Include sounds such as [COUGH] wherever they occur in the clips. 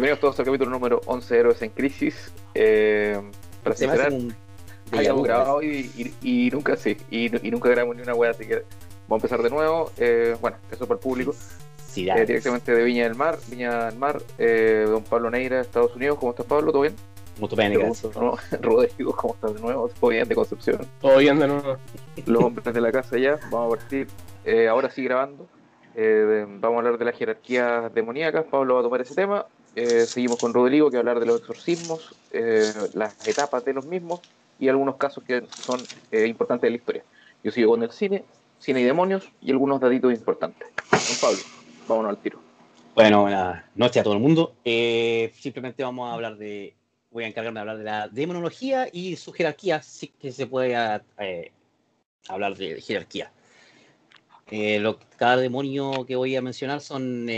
Bienvenidos todos al capítulo número 11 de Héroes en Crisis. Eh, para un habíamos grabado y, y- y nunca sí, y, y nunca grabamos ni una wea, así que vamos a empezar de nuevo. Eh, bueno, eso para el público. Sí, Eh, directamente de Viña del Mar, Viña del Mar, eh, don Pablo Neira, Estados Unidos. ¿Cómo estás, Pablo? ¿Todo bien? Pene, Te gracias. ¿no? [LAUGHS] Rodrigo, ¿cómo estás de nuevo? ¿Todo bien de Concepción? Todo bien de nuevo. Los hombres de la casa ya, vamos a partir. eh, ahora sí grabando. Eh, vamos a hablar de las jerarquías demoníacas. Pablo va a tomar ese tema. Eh, seguimos con Rodrigo, que va a hablar de los exorcismos, eh, las etapas de los mismos y algunos casos que son eh, importantes de la historia. Yo sigo con el cine, cine y demonios y algunos datitos importantes. Don Pablo, vámonos al tiro. Bueno, buenas noches a todo el mundo. Simplemente vamos a hablar de. Voy a encargarme de hablar de la demonología y su jerarquía, sí que se puede hablar de jerarquía. Cada demonio que voy a mencionar son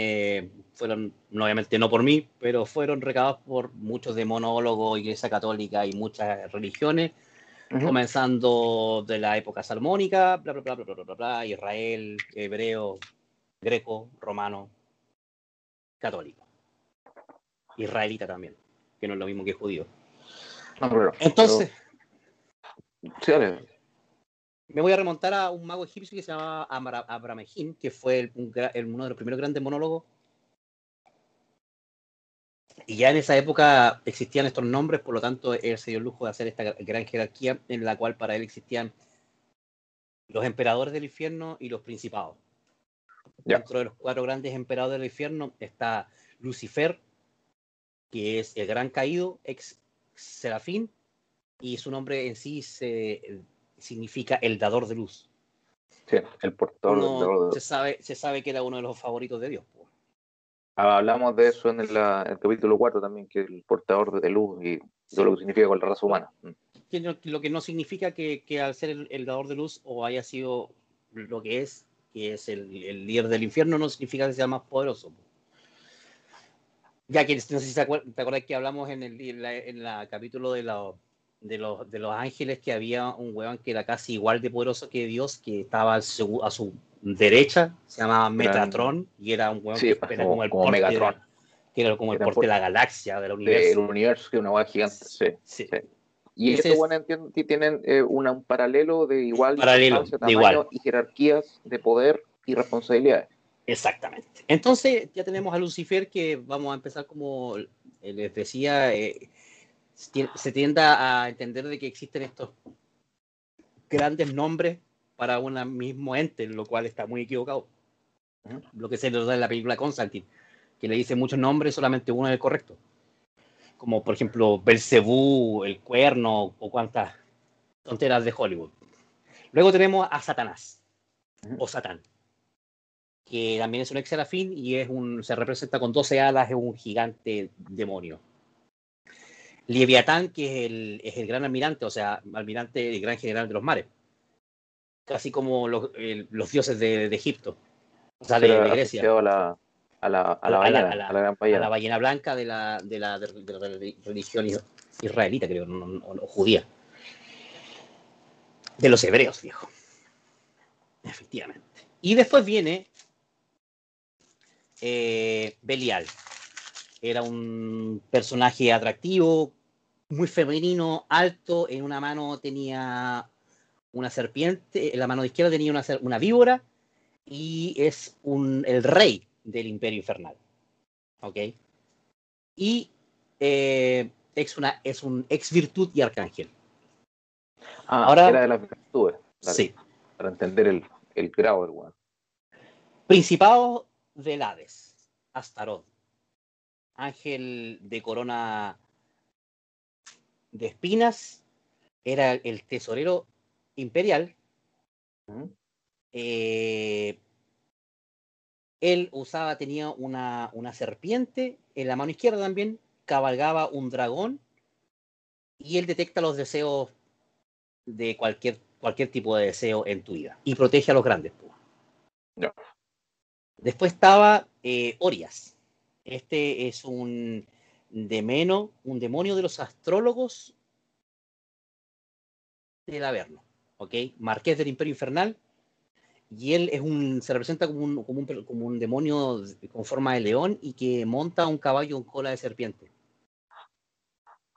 fueron, obviamente no por mí, pero fueron recabados por muchos demonólogos, Iglesia Católica y muchas religiones, comenzando de la época salmónica, bla, bla, bla, bla, bla, bla, bla, Israel, hebreo, greco, romano, católico. Israelita también, que no es lo mismo que judío. No, pero- Entonces, pero- sí, dale. me voy a remontar a un mago egipcio que se llamaba Abramelín, que fue el- un gra- el- uno de los primeros grandes monólogos. Y ya en esa época existían estos nombres, por lo tanto, él se dio el lujo de hacer esta gra- gran jerarquía en la cual para él existían los emperadores del infierno y los principados. Dentro de los cuatro grandes emperadores del infierno está Lucifer, que es el gran caído, ex serafín, y su nombre en sí se, significa el dador de luz. Sí, el portador del Uno- dador de- se, sabe, se sabe que era uno de los favoritos de Dios. Hablamos de eso en el, el capítulo 4 también, que el portador de luz y todo lo que significa con la raza humana. Mm. Que no- lo que no significa que, que al ser el, el dador de luz o haya sido lo que es, que es el, el líder del infierno, no significa que sea más poderoso. po. Ya que no sé si te acuer- te acuerdas que hablamos en el en la, en la capítulo de, la- de, los, de los ángeles que había un huevón que era casi igual de poderoso que Dios, que estaba al segu- a su derecha, se llamaba Metatron, y era un huevón Sí, que era como- el como porte de- Megatron. que era como el porte por- de la galaxia, del Del universo. universo, que una hueá gigante. Sí. Sí. sí. Y estos que tienen eh, una- un paralelo de igual Paralelo, de tamaño igual. y jerarquías de poder y responsabilidades. Exactamente. Entonces ya tenemos a Lucifer que vamos a empezar como eh, les decía, eh, se tiende a entender de que existen estos grandes nombres para un mismo ente, lo cual está muy equivocado. Lo que se nos da en la película Constantine, que le dice muchos nombres, solamente uno es el correcto. Como por ejemplo Belcebú, el cuerno o cuantas tonteras de Hollywood. Luego tenemos a Satanás o Satán que también es un ex serafín y es un, se representa con 12 alas, es un gigante demonio. Leviatán, que es el, es el gran almirante, o sea, almirante, el gran general de los mares. Casi como los, los dioses de, de Egipto, o sea, de, Grecia, a la, a la, a la A la- ballena, a la- a la gran a ballena. la ballena blanca de la, de la, de la religión is- israelita, creo, no, no- o judía. De los hebreos, viejo. Efectivamente. Y después viene eh, Belial. Era un personaje atractivo, muy femenino, alto. En una mano tenía una serpiente, en la mano izquierda tenía una, una víbora y es un, el rey del imperio infernal. ¿Ok? Y eh, es, una, es un ex virtud y arcángel. Ah, ahora- era de las virtudes. Dale, Sí. Para entender el, el grado del weón. Principado del Hades, Astaroth, ángel de corona de espinas, era el tesorero imperial. Eh, él usaba, tenía una, una serpiente en la mano izquierda también, cabalgaba un dragón y él detecta los deseos de cualquier, cualquier tipo de deseo en tu vida y protege a los grandes. Ya. Después estaba eh, Orias. Este es un demeno, un demonio de los astrólogos del Averno, ¿ok? Marqués del Imperio Infernal y él es un, se representa como un, como, un, como un demonio con forma de león y que monta un caballo con cola de serpiente.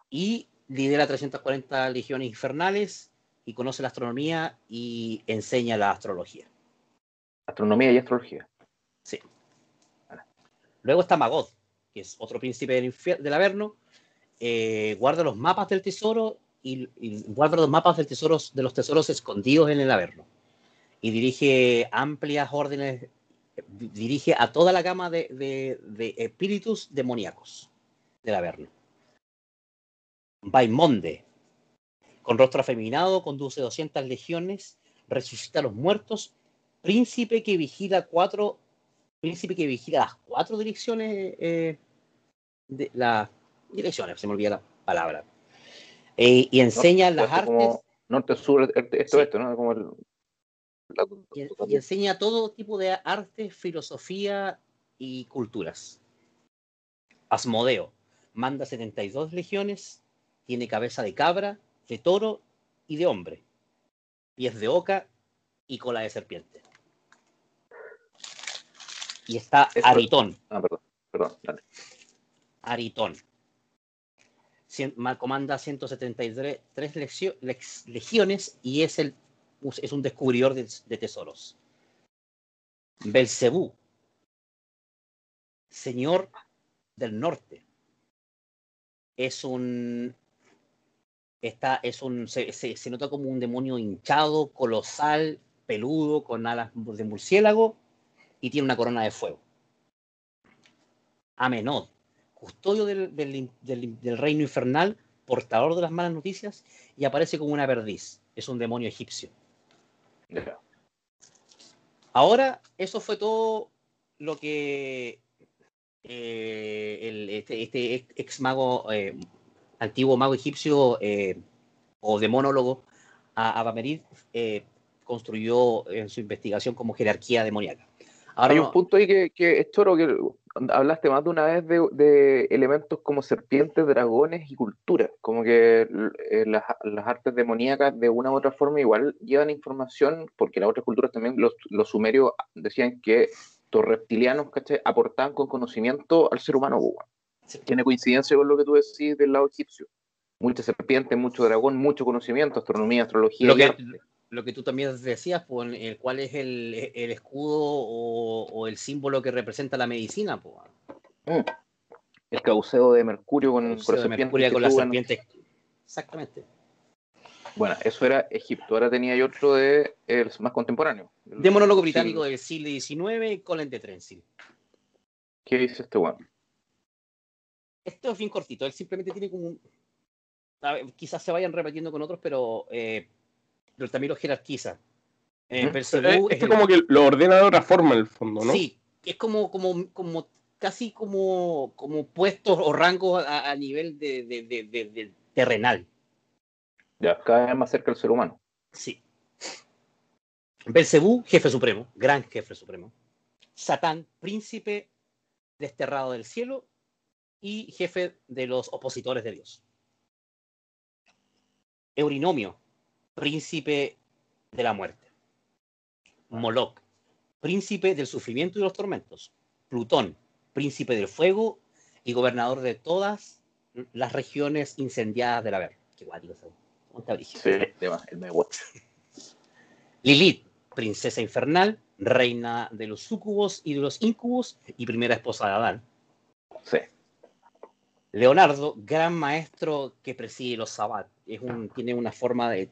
Y lidera 340 legiones infernales y conoce la astronomía y enseña la astrología. Astronomía y astrología. Sí. Luego está Magod, que es otro príncipe del, del Averno. Eh, guarda los mapas del tesoro y, guarda los mapas del tesoro, de los tesoros escondidos en el Averno. Y dirige amplias órdenes, dirige a toda la gama de espíritus demoníacos del Averno. Baimonde, con rostro afeminado, conduce 200 legiones, resucita a los muertos, príncipe que vigila cuatro, príncipe que vigila las cuatro direcciones, eh, de las direcciones, se me olvida la palabra, eh, y enseña norte, las artes. Como norte, sur, esto, Sí. esto, ¿no? Como el, la- y, y enseña todo tipo de arte, filosofía y culturas. Asmodeo manda 72 legiones, tiene cabeza de cabra, de toro y de hombre, pies de oca y cola de serpiente. Y está Aritón, Ah, perdón, perdón, dale. Aritón. Cien- ma- comanda 173 tres legiones y es, el, es un descubridor de, tesoros. Belcebú, señor del norte. Es un. Está, es un se nota como un demonio hinchado, colosal, peludo, con alas de murciélago y tiene una corona de fuego. Amenod, custodio del, del- del- del reino infernal, portador de las malas noticias, y aparece como una perdiz. Es un demonio egipcio. Ahora, eso fue todo lo que eh, el- este, este ex mago, eh, antiguo mago egipcio eh, o demonólogo, a- Abamerid, construyó en su investigación como jerarquía demoníaca. Ahora, Hay no- un punto ahí que, que es choro, que hablaste más de una vez de, de elementos como serpientes, dragones y cultura. Como que eh, las, las artes demoníacas de una u otra forma igual llevan información, porque las otras culturas también, los, los sumerios decían que los reptilianos ¿cachai? aportaban con conocimiento al ser humano. Sí. Tiene coincidencia con lo que tú decís del lado egipcio. Mucha serpiente, mucho dragón, mucho conocimiento, astronomía, astrología. Lo que. Lo que tú también decías, pues, el, ¿cuál es el, el escudo o, o el símbolo que representa la medicina? Pues, Mm. El cauceo de Mercurio con, el con de Mercurio con las serpientes. Exactamente. Bueno, eso era Egipto. Ahora tenía yo otro de el más contemporáneo. El- Demonólogo el británico del siglo XIX, Colin de Trensil. ¿Qué dice este bueno? Esto es bien cortito, él simplemente tiene como un... a ver, quizás se vayan repitiendo con otros, pero, eh, pero también los jerarquiza. Eh, Eh, es Este el- como que lo ordena de otra forma en el fondo, ¿no? Sí, es como, como, como casi como, como puestos o rangos a, a nivel de, de- de- de- de terrenal. Ya, cada vez más cerca del ser humano. Sí. Belcebú, jefe supremo, gran jefe supremo. Satán, príncipe desterrado del cielo y jefe de los opositores de Dios. Eurinomio, príncipe de la muerte. Moloch, príncipe del sufrimiento y los tormentos. Plutón, príncipe del fuego y gobernador de todas las regiones incendiadas del haber. Qué brígido. Sí, el. [LAUGHS] Lilith, princesa infernal, reina de los súcubos y de los incubos y primera esposa de Adán. Sí. Leonardo, gran maestro que preside los sabbat. Es un, tiene una forma de.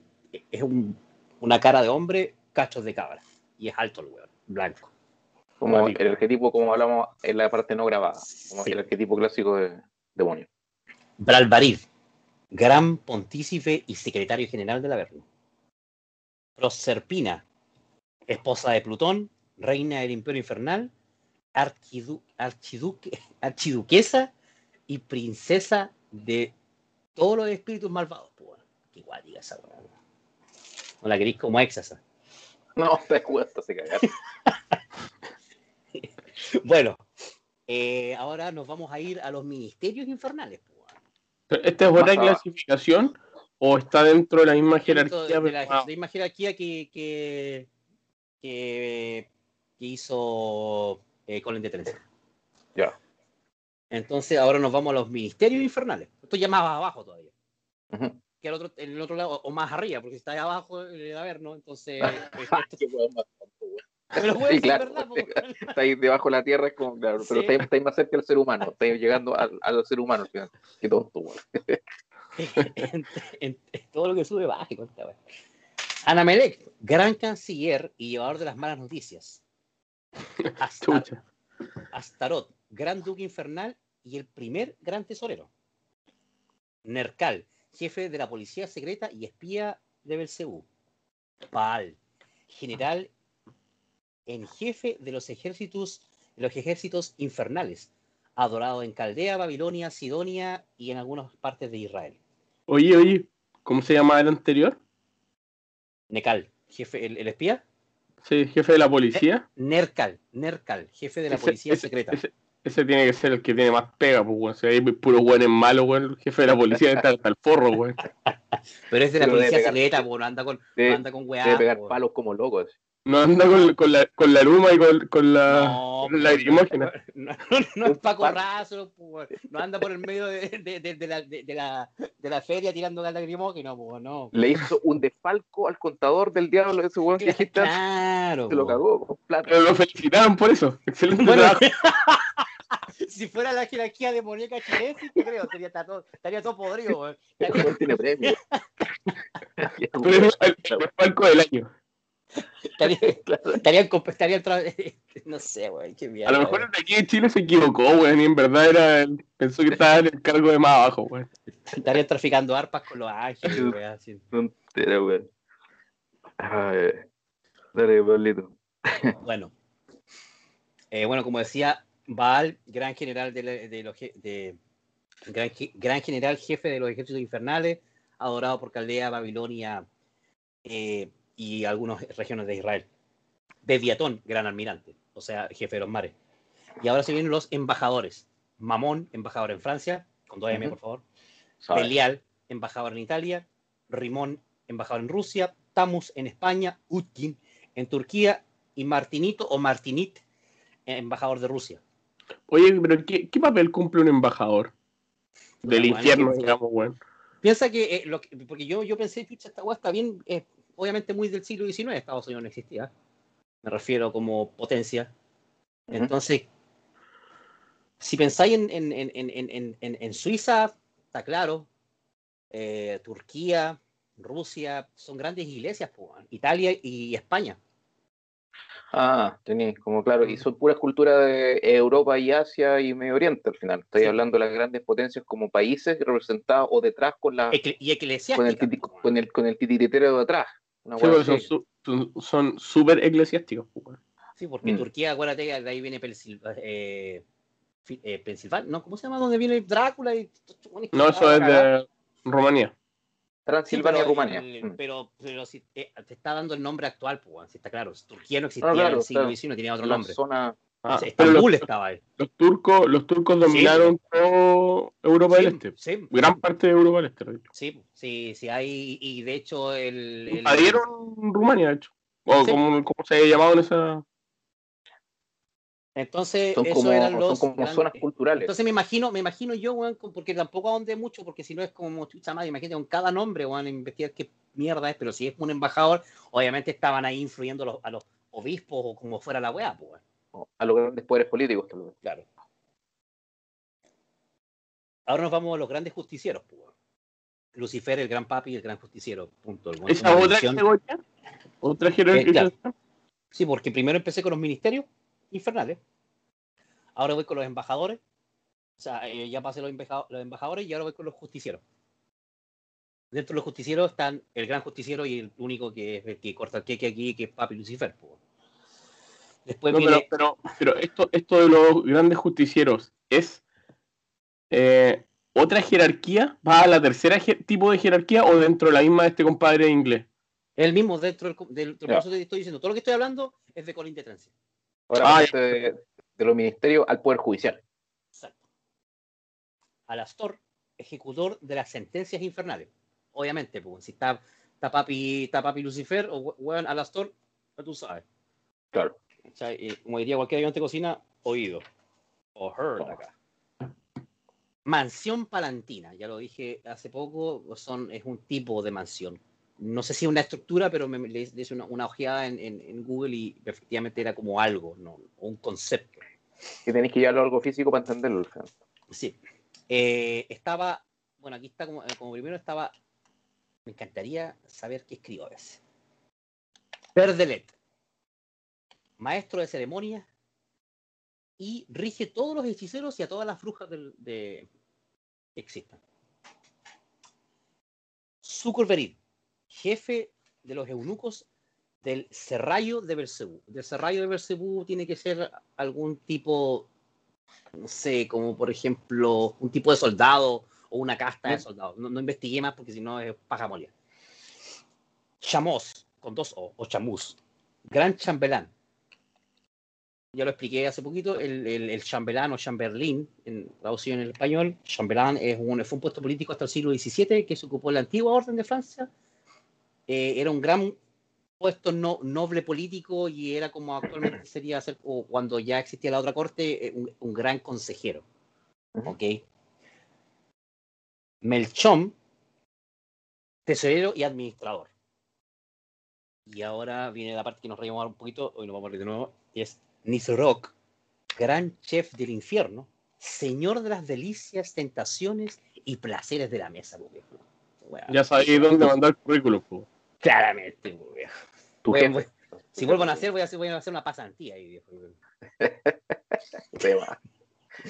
Es un- una cara de hombre, cachos de cabra. Y es alto el weón, blanco. Como el arquetipo, como hablamos en la parte no grabada. Como Sí. el arquetipo clásico de demonio. Bralbarid, gran pontícipe y secretario general del Averno. Proserpina, esposa de Plutón, reina del Imperio Infernal, archidu- archiduque- [LAUGHS] archiduquesa y princesa de todos los espíritus malvados. pues, weón. Qué guática esa. No la queréis como ex esa. No, te cuesta se cagar. [LAUGHS] Bueno, eh, ahora nos vamos a ir a los ministerios infernales. ¿Esta es otra clasificación o está dentro de la misma jerarquía? de, de la misma jerarquía que, que, que, que hizo eh, Colin de Trenza. Ya. Entonces ahora nos vamos a los ministerios infernales. Esto ya más abajo todavía. Ujú. Que al otro, en el otro lado, o más arriba, porque si está ahí abajo, el Averno, entonces. [LAUGHS] Qué weón más tonto, weón. Pero bueno, Sí, claro. [LAUGHS] Está ahí debajo de la tierra, es como, claro, pero Sí. está, ahí- está ahí más cerca del ser humano, está ahí llegando al, al ser humano al final. Qué tonto, en, en- en todo lo que sube baja. y cuenta, weón. Anamelec, gran canciller y llevador de las malas noticias. Chucha. Astarot, gran duque infernal y el primer gran tesorero. Nercal, jefe de la policía secreta y espía de Belcebú. Baal, general en jefe de los ejércitos, los ejércitos infernales, adorado en Caldea, Babilonia, Sidonia y en algunas partes de Israel. Oye, oye, ¿cómo se llama el anterior? Necal, jefe, el, el espía. Sí, jefe de la policía. Nercal, Nercal, jefe de la Ese- policía ese- secreta. Ese, ese tiene que ser el que tiene más pega, pues, weón. Si hay puros weones malos, weón. El jefe de la policía está hasta el forro, weón. Pero es de la Pero policía secreta, po, no anda con, no anda con weá. debe pegar po. palos como locos. No anda con, con la, con la luma y con, con la, No, con la lacrimógena. No, no, no es Paco Razo, no anda por el medio de, de, de, de la, de, de la, de la feria tirando gas lacrimógeno, po, no. Le hizo un desfalco al contador del diablo de ese weón que dijiste Claro. se lo cagó con plata. Pero lo felicitaron por eso. Excelente Bueno, trabajo. [LAUGHS] [LAUGHS] si fuera la jerarquía de Muñeca Chile, sí te creo, estaría todo, estaría todo podrido. El Estaría, tiene premio. [LAUGHS] Pero es el, palco del año. estaría, [LAUGHS] estarían comp- estarían tra- no sé, güey, qué mierda. A lo mejor el de aquí de Chile se equivocó, weón. Y en verdad era el- pensó que estaba en el cargo de más abajo, weón. Estarían traficando arpas con los ángeles, güey, así. Tontera, weón. Ay, Dale, Pablito. Bueno. Eh, bueno, como decía, Baal, gran general de, la- de los de- gran, ge- gran general jefe de los ejércitos infernales, adorado por Caldea, Babilonia eh, y algunas regiones de Israel. Bebiatón, gran almirante, o sea, jefe de los mares. Y ahora se vienen los embajadores. Mamón, embajador en Francia, con dos M, por favor. Belial, embajador en Italia, Rimón, embajador en Rusia, Tamus en España, Utkin en Turquía y Martinito o Martinit, embajador de Rusia. Oye, pero ¿qué, qué papel cumple un embajador? Del Bueno, infierno, que- digamos, weón. Piensa que, eh, lo que- porque yo, yo pensé, chucha, esta weá está bien, eh, obviamente muy del siglo XIX, Estados Unidos no existía, me refiero como potencia. Entonces, si pensáis en, en, en, en, en, en- en Suiza, está claro, eh, Turquía, Rusia, son grandes iglesias. Italia y España. Ah, tenéis, como claro, y son puras culturas de Europa y Asia y Medio Oriente al final. Estoy Sí. hablando de las grandes potencias como países representados o detrás con la Ecle- y con el, titi- con el con el titiritero de atrás. Una Sí, son súper eclesiásticos. Sí, porque Mm. Turquía, acuérdate, de ahí viene eh, eh, Pensilvania, ¿no? ¿Cómo se llama? ¿Dónde viene Drácula? Y... No, eso es de Rumanía. Sí, Transilvania, pero, Rumania. el- Mm. pero, pero si te está dando el nombre actual, pues, si está claro. Turquía no existía Ah, claro, en el siglo claro. XIX, tenía otro La nombre. zona Ah, Estambul los, estaba ahí. los turcos, los turcos dominaron todo Europa del Sí, Este. sí, Gran parte de Europa del Este. de hecho. sí, sí, sí, hay, y de hecho el... el- Invadieron Rumania, de hecho. O Sí. como, como se había llamado en esa. Entonces, son eso como, eran son los... como grandes- zonas culturales. Entonces me imagino, me imagino yo, weón, porque tampoco ahondé mucho, porque si no es como chucha madre, imagínate con cada nombre, weón, investigar qué mierda es, pero si es un embajador, obviamente estaban ahí influyendo a los, a los obispos o como fuera la weá, pues, weón. a los grandes poderes políticos. vez. Claro. Ahora nos vamos a los grandes justicieros, pues, weón. Lucifer, el gran papi y el gran justiciero. Punto. El ¿Esa otra categoría? ¿Otra jerarquía? Eh, claro. Sí, porque primero empecé con los ministerios infernales. Ahora voy con los embajadores. O sea, eh, ya pasé los, embaja- los embajadores y ahora voy con los justicieros. Dentro de los justicieros están el gran justiciero y el único que es el que corta el queque aquí, que es Papi Lucifer. Después No, pero, viene. pero, pero esto, esto de los grandes justicieros es eh, otra jerarquía, va a la tercera tipo de jerarquía o dentro de la misma de este compadre inglés. El mismo dentro del. del, del- te estoy diciendo. Todo lo que estoy hablando es de Colin de. Ahora Ah, de, de los ministerios al poder judicial. Exacto. Alastor, ejecutor de las sentencias infernales. Obviamente, pues, si está, está, papi, está papi Lucifer o we- weón Alastor, ya tú sabes. Claro. ¿cachai? Y como diría cualquier ayudante de cocina, oído. O heard acá. Mansión palantina, ya lo dije hace poco, son, es un tipo de mansión. No sé si es una estructura, pero me, le le hice una, una ojeada en, en- en Google y efectivamente era como algo, ¿no? Un concepto. Y tenéis que llevarlo a algo físico para entenderlo. Sí. Eh, estaba, bueno, aquí está como, como primero estaba, me encantaría saber qué escribo a veces. Perdelet, maestro de ceremonia y rige todos los hechiceros y a todas las brujas del- de, que existan. Sucorverid, jefe de los eunucos del Serrallo de Belcebú. Del Serrallo de Belcebú tiene que ser algún tipo no sé, como por ejemplo un tipo de soldado o una casta de soldados. No, no investigué más porque si no es paja molia. Chamos, con dos O, o chamús. Gran chambelán. Ya lo expliqué hace poquito, el, el, el chambelán o chamberlín, en, traducido en el español, chambelán es un, fue un puesto político hasta el siglo XVII que se ocupó en la antigua orden de Francia. Eh, era un gran puesto no, noble político y era como actualmente sería ser, o cuando ya existía la otra corte, eh, un, un gran consejero. Melchom, tesorero y administrador. Y ahora viene la parte que nos reímos un poquito, hoy nos vamos a reír de nuevo, y es Nisroch, gran chef del infierno, señor de las delicias, tentaciones y placeres de la mesa. Bueno, Ya sabéis dónde mandar el currículum, po. Claramente, pues, viejo. Tu Voy- si vuelvo a nacer, voy a hacer, voy a hacer una pasantía ahí, viejo. Se va.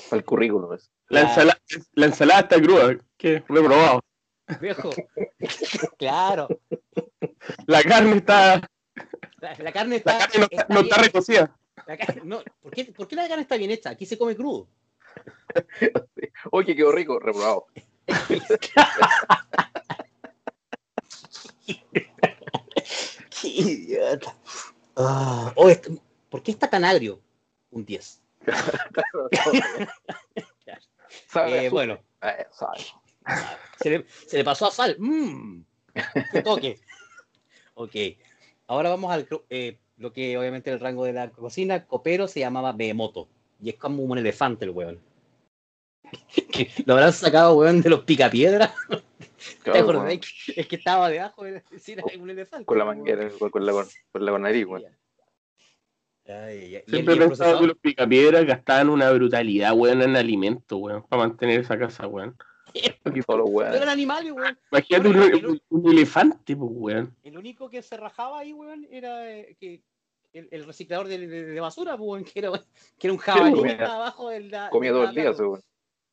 Para el currículum. eso. La, ensalada, la ensalada está cruda, que reprobado. Viejo. claro. La carne está, La, la carne está. la carne no, está- no recocida. carne- no, ¿por, qué, por qué la carne está bien hecha? Aquí se come crudo. [LAUGHS] Oye, quedó rico, reprobado. [LAUGHS] Qué [LAUGHS] idiota. Ah, oh, este- ¿Por qué está tan agrio? Un 10. [LAUGHS] Sabe Eh, bueno, Eh, sabe. se le, se le pasó a sal. Mmm. Qué toque. Ok. Ahora vamos al eh, lo que obviamente el rango de la cocina. Copero se llamaba Behemoto. Y es como un elefante el weón. [LAUGHS] Lo habrán sacado, weón, de los picapiedras. ¿Te Claro, acordás? bueno, que- Es que estaba debajo de la piscina de un elefante. con la weón. manguera, con, con la, con, con la con nariz, weón. Ay, ay, Siempre pensado que los picapiedras gastaban una brutalidad, weón, en alimento, weón, para mantener esa casa, weón. [LAUGHS] Solo eran weón. animales, weón. imagínate un, un- un elefante, pues, weón. El único que se rajaba ahí, weón, era eh, que el, el reciclador de, de- de basura, pues, weón, que era, que era un jabalí que comía- estaba abajo del. la- Comía de todo la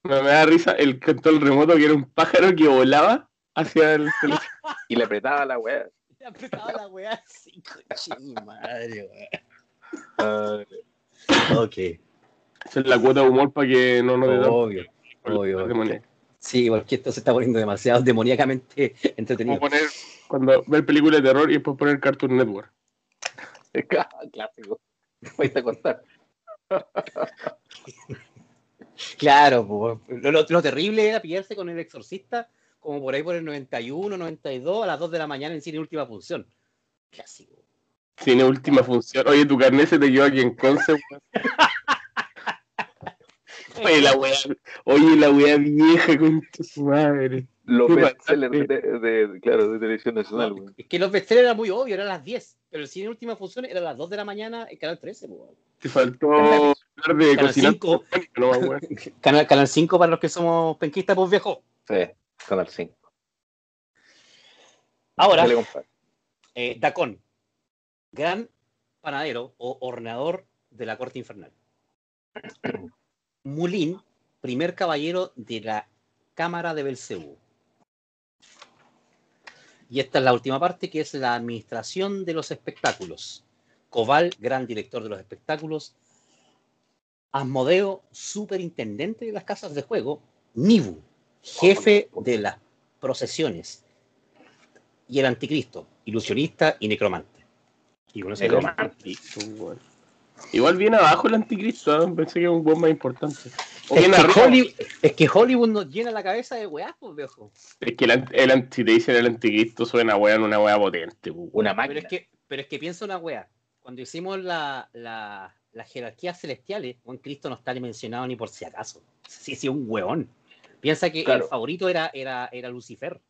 Me, me da risa el control remoto que era un pájaro que volaba hacia el teléfono. [LAUGHS] Y le apretaba la weá. Le apretaba la weá así, coche mi madre, weón. Ah, Ok, Esa es la cuota de humor para que no nos obvio, obvio. demonía. Sí, porque esto se está poniendo demasiado demoníacamente entretenido. Como poner, cuando ver películas de terror y después poner Cartoon Network. [LAUGHS] Clásico. Vais a contar. [LAUGHS] Claro, pues, lo, lo- lo terrible era pillarse con el exorcista como por ahí por el 91, 92, a las 2 de la mañana en cine última función. Clásico. Cine última función. Oye, tu carnet se te quedó aquí en Conce. [LAUGHS] Oye, la wea, oye, la wea vieja con tu madre. Los bestsellers de, bastante. de, de- claro, de televisión nacional, weón. Es que los bestsellers era muy obvio, eran las 10, pero el cine última función era a las 2 de la mañana en Canal 13. pues, weón. Te faltó de Canal cocinar. 5. No, weón. [LAUGHS] Canal, Canal 5 para los que somos penquistas, pues viejo. Sí, Canal 5. Ahora, eh, Dacón, gran panadero o horneador de la corte infernal. Mulín, primer caballero de la Cámara de Belcebú. Y esta es la última parte, que es la administración de los espectáculos. Cobal, gran director de los espectáculos. Asmodeo, superintendente de las casas de juego. Nibu, jefe de las procesiones. Y el anticristo, ilusionista y necromante. Y Necromante. Igual viene abajo el anticristo, ¿eh? pensé que era un buen más importante. O Es que. Hollywood, es que Hollywood nos llena la cabeza de weá, pues, viejo. Es que el, el si te dicen el anticristo suena weón, una wea potente. pues. Una Pero máquina. es que, pero es que piensa una weá. cuando hicimos la, la, las jerarquías celestiales, Juan Cristo no está ni mencionado ni por si acaso. Sí, sí, un hueón. Piensa que Claro. el favorito era, era, era Lucifer.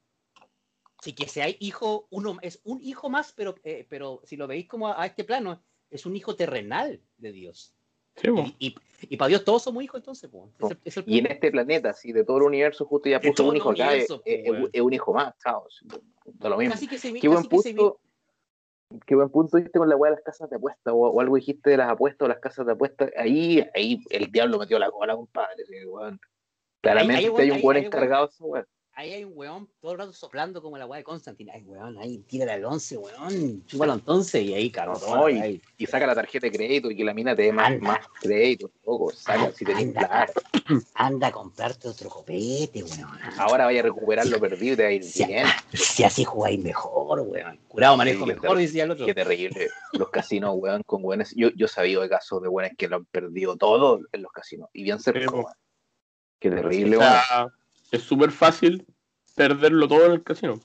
Así que si hay hijo, uno es un hijo más, pero, eh, pero si lo veis como a, a este plano, es un hijo terrenal de Dios. Sí, po. Y, y, y para Dios todos somos hijos entonces, pues. Es el- es el Y en este planeta, si de todo el universo justo ya puso un hijo acá, es, universo, es- pues, weón. es un hijo más, chao. Lo mismo. Casi que se Qué buen casi vi- punto. Qué buen punto diste con la weá de las casas de apuestas, o, o algo dijiste de las apuestas o las casas de apuestas. Ahí, ahí el diablo metió la cola, compadre. weón. Claramente hay, un buen encargado de esa weá. Ahí hay un weón todo el rato soplando como la weá de Constantine. Ay, weón, ahí tírale al 11, weón. Chúpalo entonces. Y ahí, caro, No, y- saca la tarjeta de crédito y que la mina te dé más, Anda. más crédito. Poco, saca si tenés Anda. plata. [CLEARS THROAT] Anda a comprarte otro copete, weón. Ahora vaya a recuperar lo perdido y te va a ir Sí. bien. Si así jugáis mejor, weón. Curado manejo Sí, mejor, decía el otro. Qué terrible. Los casinos, weón, con weones. Yo, yo he sabido de casos de weones que lo han perdido todo en los casinos. Y bien weón. Qué terrible, O weón. sea, es súper fácil perderlo todo en el casino.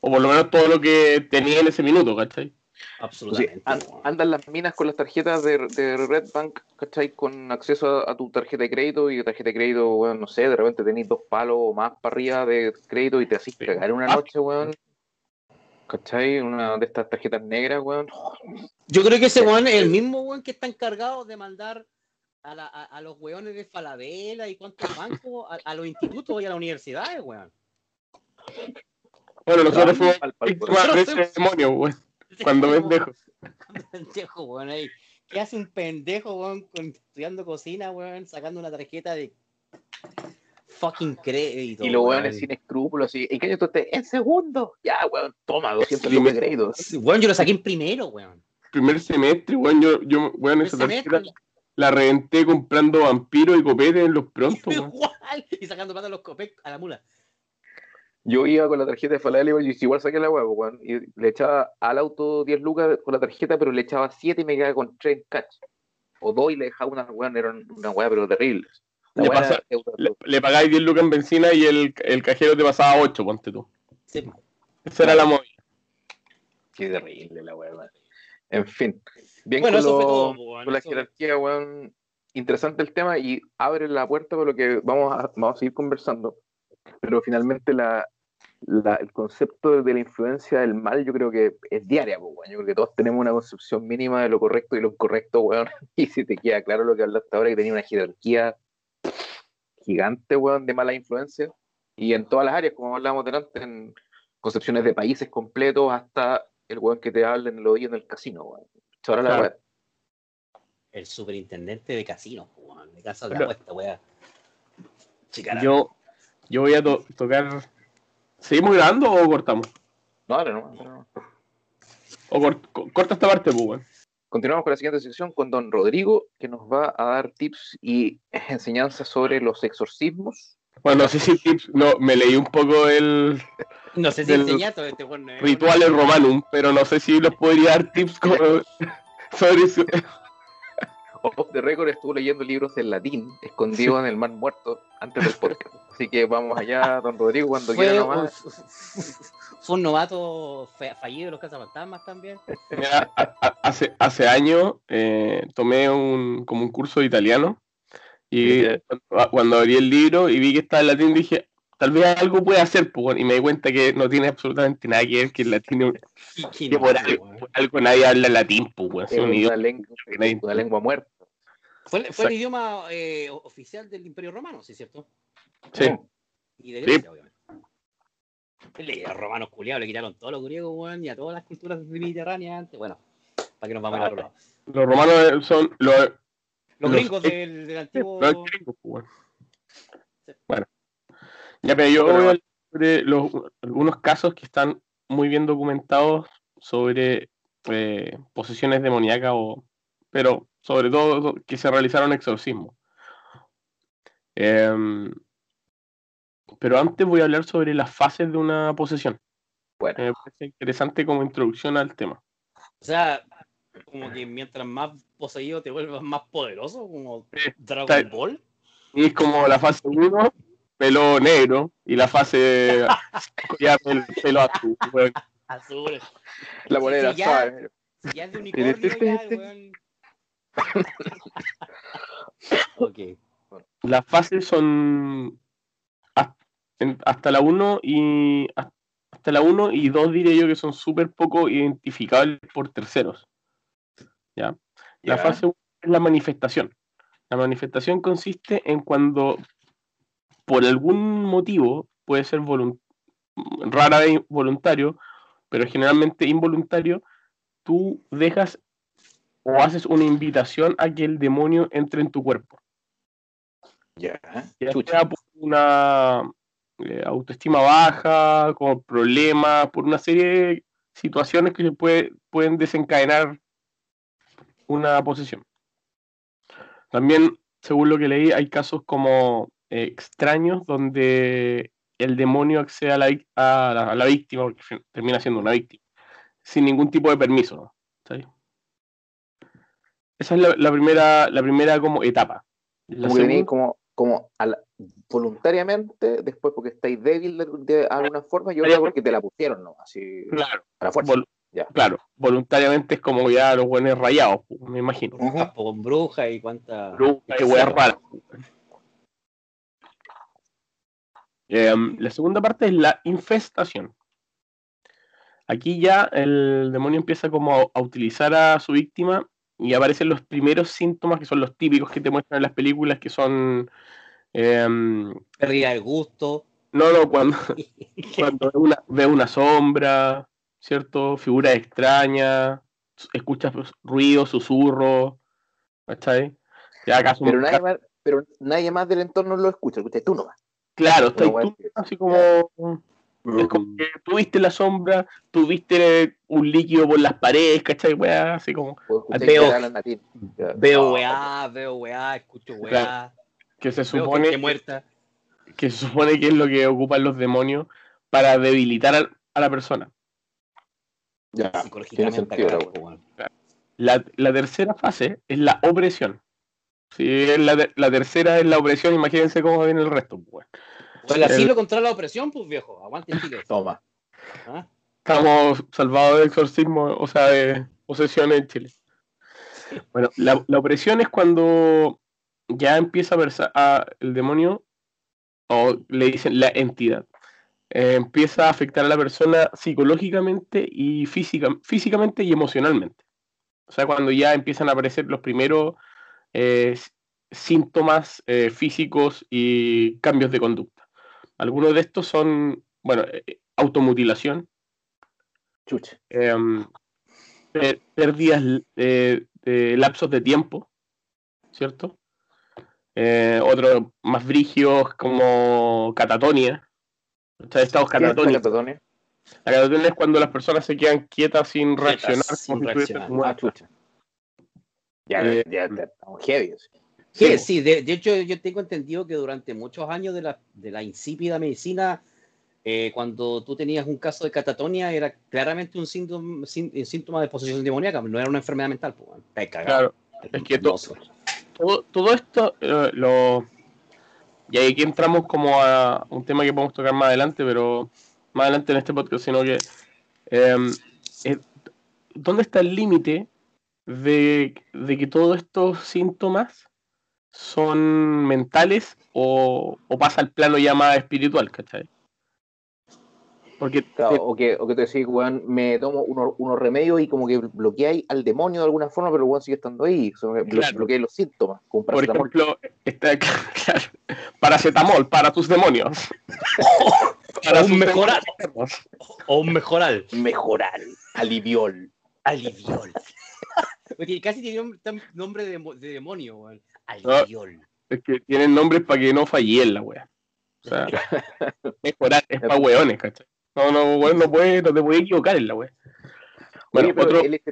O por lo menos todo lo que tenía en ese minuto, ¿cachai? Absolutamente. andan las minas con las tarjetas de, de Red Bank, ¿cachai? Con acceso a, a tu tarjeta de crédito y tarjeta de crédito, weón, no sé, de repente tenés dos palos o más para arriba de crédito y te haces Sí. cagar una Ah. noche, weón. ¿Cachai? Una de estas tarjetas negras, weón. Yo creo que ese weón es el mismo weón que está encargado de mandar a, la- a- a los weones de Falabella y cuántos bancos a, a los institutos y a las universidades, weón. Bueno, nosotros fuimos Al demonio, weón. Cuando [LAUGHS] pendejo. pendejo, weón, ahí. ¿Qué hace un pendejo, weón, estudiando cocina, weón, sacando una tarjeta de fucking crédito? Y los weón? weones sin escrúpulos, ¿en qué año tú estés? En segundo. Ya, weón, toma, 200 Sí, lucas de crédito. Weón, yo lo saqué en primero, weón. Primer semestre, weón, yo, yo weón, esa tarjeta la reventé comprando vampiros y copetes en los prontos, [LAUGHS] igual, y sacando plata a los copec a la mula. Yo iba con la tarjeta de Falabella y igual saqué la huevo, weón. Y le echaba al auto 10 lucas con la tarjeta, pero le echaba 7 y me quedaba con 3 en catch. O 2 y le dejaba una weón, era una weá, pero terrible. Le pasa- Le, le pagáis 10 lucas en benzina y el, el cajero te pasaba 8, ponte tú. Sí. Esa era la movida. Qué terrible la weá. En fin. Bien Bueno, con, eso fue lo- todo, po, weón. con la Eso- jerarquía, weón. Interesante el tema y abre la puerta para lo que vamos a, vamos a seguir conversando. Pero finalmente la, la- el concepto de la influencia del mal yo creo que es diaria, pues, weón. Yo creo que todos tenemos una concepción mínima de lo correcto y lo incorrecto, weón. [LAUGHS] Y si te queda claro lo que hablaste ahora, que tenía una jerarquía gigante, weón, de mala influencia. Y en todas las áreas, como hablábamos delante, en concepciones de países completos hasta el weón que te habla en el oído en el casino, weón. Ahora la Claro. weá. El superintendente de casinos, weón, de casas de Pero- apuesta, weón. Yo, yo voy a to- tocar. ¿Seguimos grabando o cortamos? No, ahora no, no. O cort- co- corta esta parte, pues. Continuamos con la siguiente sección con don Rodrigo, que nos va a dar tips y enseñanzas sobre los exorcismos. Bueno, no sé si tips, no, me leí un poco el No sé si del enseña todo este eh, Rituales Romanum, pero no sé si los podría dar tips [LAUGHS] sobre eso. [LAUGHS] Off the record estuvo leyendo libros en latín, escondidos en el mar muerto, antes del podcast. Así que vamos allá, don Rodrigo, cuando Fue, quiera nomás. [LAUGHS] fue un novato fe- fallido de los cazafantasmas también. Mira, a- a- hace, hace años eh, tomé un, como un curso de italiano y cuando abrí el libro y vi que estaba en latín dije, tal vez algo puede hacer, pues, y me di cuenta que no tiene absolutamente nada que ver que el y que no, por, algo, weón. por algo nadie habla latín, pues, es Es un una, idioma lengua, que nadie una lengua muerta. Fue, fue el idioma eh, oficial del Imperio Romano, ¿sí es cierto? Sí. Y de Sí. Grecia, obviamente. Le- Los romanos culiados le quitaron todos los griegos, weón, y a todas las culturas mediterráneas antes. Bueno, para que nos vamos a otro lado. Los romanos son los, Los Los- gringos del, del antiguo. los gringos, pues, bueno. Bueno. Ya, pero yo Bueno, voy a hablar sobre los, algunos casos que están muy bien documentados sobre eh, posesiones demoníacas, o, pero sobre todo que se realizaron exorcismos. Em, pero antes voy a hablar sobre las fases de una posesión. Bueno, que Me parece interesante como introducción al tema. O sea, como que mientras más poseído te vuelvas más poderoso, como Sí, Dragon está- Ball. Y es como la fase 1, pelo negro, y la fase ya el pelo azul. weón. Azul. la moneda, sí, ya. ¿sabes? Si ya es de unicornio, ya, weón. ok. Las fases son hasta la 1 y hasta la 1 y 2 diré yo que son súper poco identificables por terceros. ¿ya? La fase 1 es la manifestación. La manifestación consiste en cuando por algún motivo, puede ser rara vez voluntario, pero generalmente involuntario, tú dejas o haces una invitación a que el demonio entre en tu cuerpo. Ya. Ya Chucha. sea por una eh, autoestima baja, con problemas, por una serie de situaciones que se puede, pueden desencadenar una posesión. También, según lo que leí, hay casos como eh, extraños donde el demonio accede a la, a la, a la víctima, porque termina siendo una víctima, sin ningún tipo de permiso. ¿no? ¿Cachai? Esa es la, la primera, la primera como etapa. La Como segunda- como, como a la- voluntariamente, después porque estáis débil de, de alguna forma, y otra porque te la pusieron, ¿no? Así, claro, a la fuerza. Vol- Ya. Claro, voluntariamente es como ya los buenos rayados, me imagino. Brujas po, con brujas y cuánta. Brujas y weas raras. Em, la segunda parte es la infestación. Aquí ya el demonio empieza como a, a utilizar a su víctima y aparecen los primeros síntomas que son los típicos que te muestran en las películas, que son... em, Pérdida del gusto. no, no, cuando, [LAUGHS] cuando ve una, ve una sombra, ¿cierto? Figuras extrañas, escuchas ruidos, susurros, ¿cachai? Ya acaso Pero nadie, más, pero nadie más del entorno lo escucha, escuchas tú nomás. Claro, estás Una tú así como. Es como que tú viste la sombra, tú viste un líquido por las paredes, ¿cachai? Weá, así como. Escucháis Veo-. Veo Ah, weá, veo weá, escucho weá. Claro. Que se supone muerta. que se supone que es lo que ocupan los demonios para debilitar al- a la persona. Ya, Psicológicamente. sentido acá, weón. La, la tercera fase es la opresión. Si es la, tercera es la opresión, imagínense cómo viene el resto. pues. O el El- asilo contra la opresión, pues viejo. Aguante Chile. [LAUGHS] Toma. ¿Ah? Estamos salvados de exorcismo, o sea, de posesión en Chile. Bueno, la, la opresión es cuando ya empieza a versar a el demonio, o le dicen la entidad, eh, empieza a afectar a la persona psicológicamente y física, físicamente y emocionalmente. O sea, cuando ya empiezan a aparecer los primeros eh, síntomas eh, físicos y cambios de conducta. Algunos de estos son, bueno, eh, automutilación, Chucha. em, per- pérdidas de lapsos de tiempo, ¿cierto? Eh, otros más brígidos como catatonia, o sea, estados ¿Qué es esta catatónicos. catatonia? La catatonia es cuando las personas se quedan quietas sin Quietas, reaccionar, sin como si estuviesen reaccionar. Ah, muertas. chucha. Ya, Eh, ya, ya, estamos heavy. así. Sí, sí, de, de hecho yo tengo entendido que durante muchos años de la, de la insípida medicina, eh, cuando tú tenías un caso de catatonia, era claramente un síntoma, sín- un síntoma de posesión demoníaca, no era una enfermedad mental. Pues, cagado. Claro, es que todo, todo esto eh, lo y ahí aquí entramos como a un tema que podemos tocar más adelante pero más adelante en este podcast sino que eh, eh, dónde está el límite de, de que todos estos síntomas son mentales o, o pasa al plano ya más espiritual ¿cachai? porque Claro, o, que, o que te decís, weón, me tomo unos, unos remedios y como que bloqueáis al demonio de alguna forma, pero el weón sigue estando ahí. O sea, blo- Claro. bloqueáis los síntomas. Con por ejemplo está [LAUGHS] claro, paracetamol para tus demonios [LAUGHS] O un mejoral. demonios. O un mejoral. Mejorar. Aliviol. Aliviol. [LAUGHS] Porque casi tiene nombre, de, demo- de demonio, weón. Aliviol. Es que tienen nombres para que no fallen la wea. O sea, [LAUGHS] mejorar es para weones, ¿cachai? No, no, weón, no, puede, no te puedes equivocar en la wea. Bueno, Oye, otro, el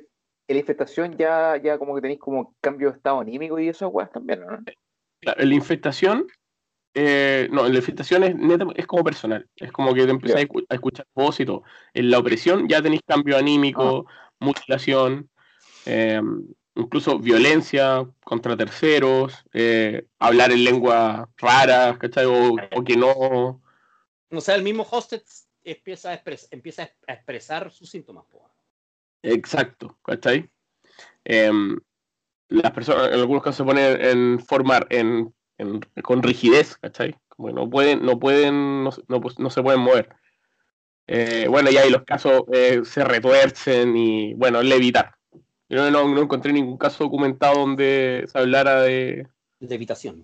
la infestación ya, ya como que tenéis como cambio de estado anímico y esas weas también, ¿no? claro, la infestación, eh, no, en la infestación es, neta- es como personal. Es como que te empezás Ya. a escu- a escuchar voz y todo. En la opresión ya tenéis cambio anímico, mutilación, eh, incluso violencia contra terceros, eh, hablar en lenguas raras, ¿cachai? O, o que no. O sea, el mismo hosted empieza a, expres- empieza a expresar sus síntomas. po. Exacto, ¿cachai? Em, las personas en algunos casos se ponen en formar en, en- con rigidez, ¿cachai? Como que no pueden, no pueden, no, se- no, no se pueden mover. Eh, bueno, y ahí los casos eh, se retuercen y bueno, levitar. Yo no, no encontré ningún caso documentado donde se hablara de, Levitación.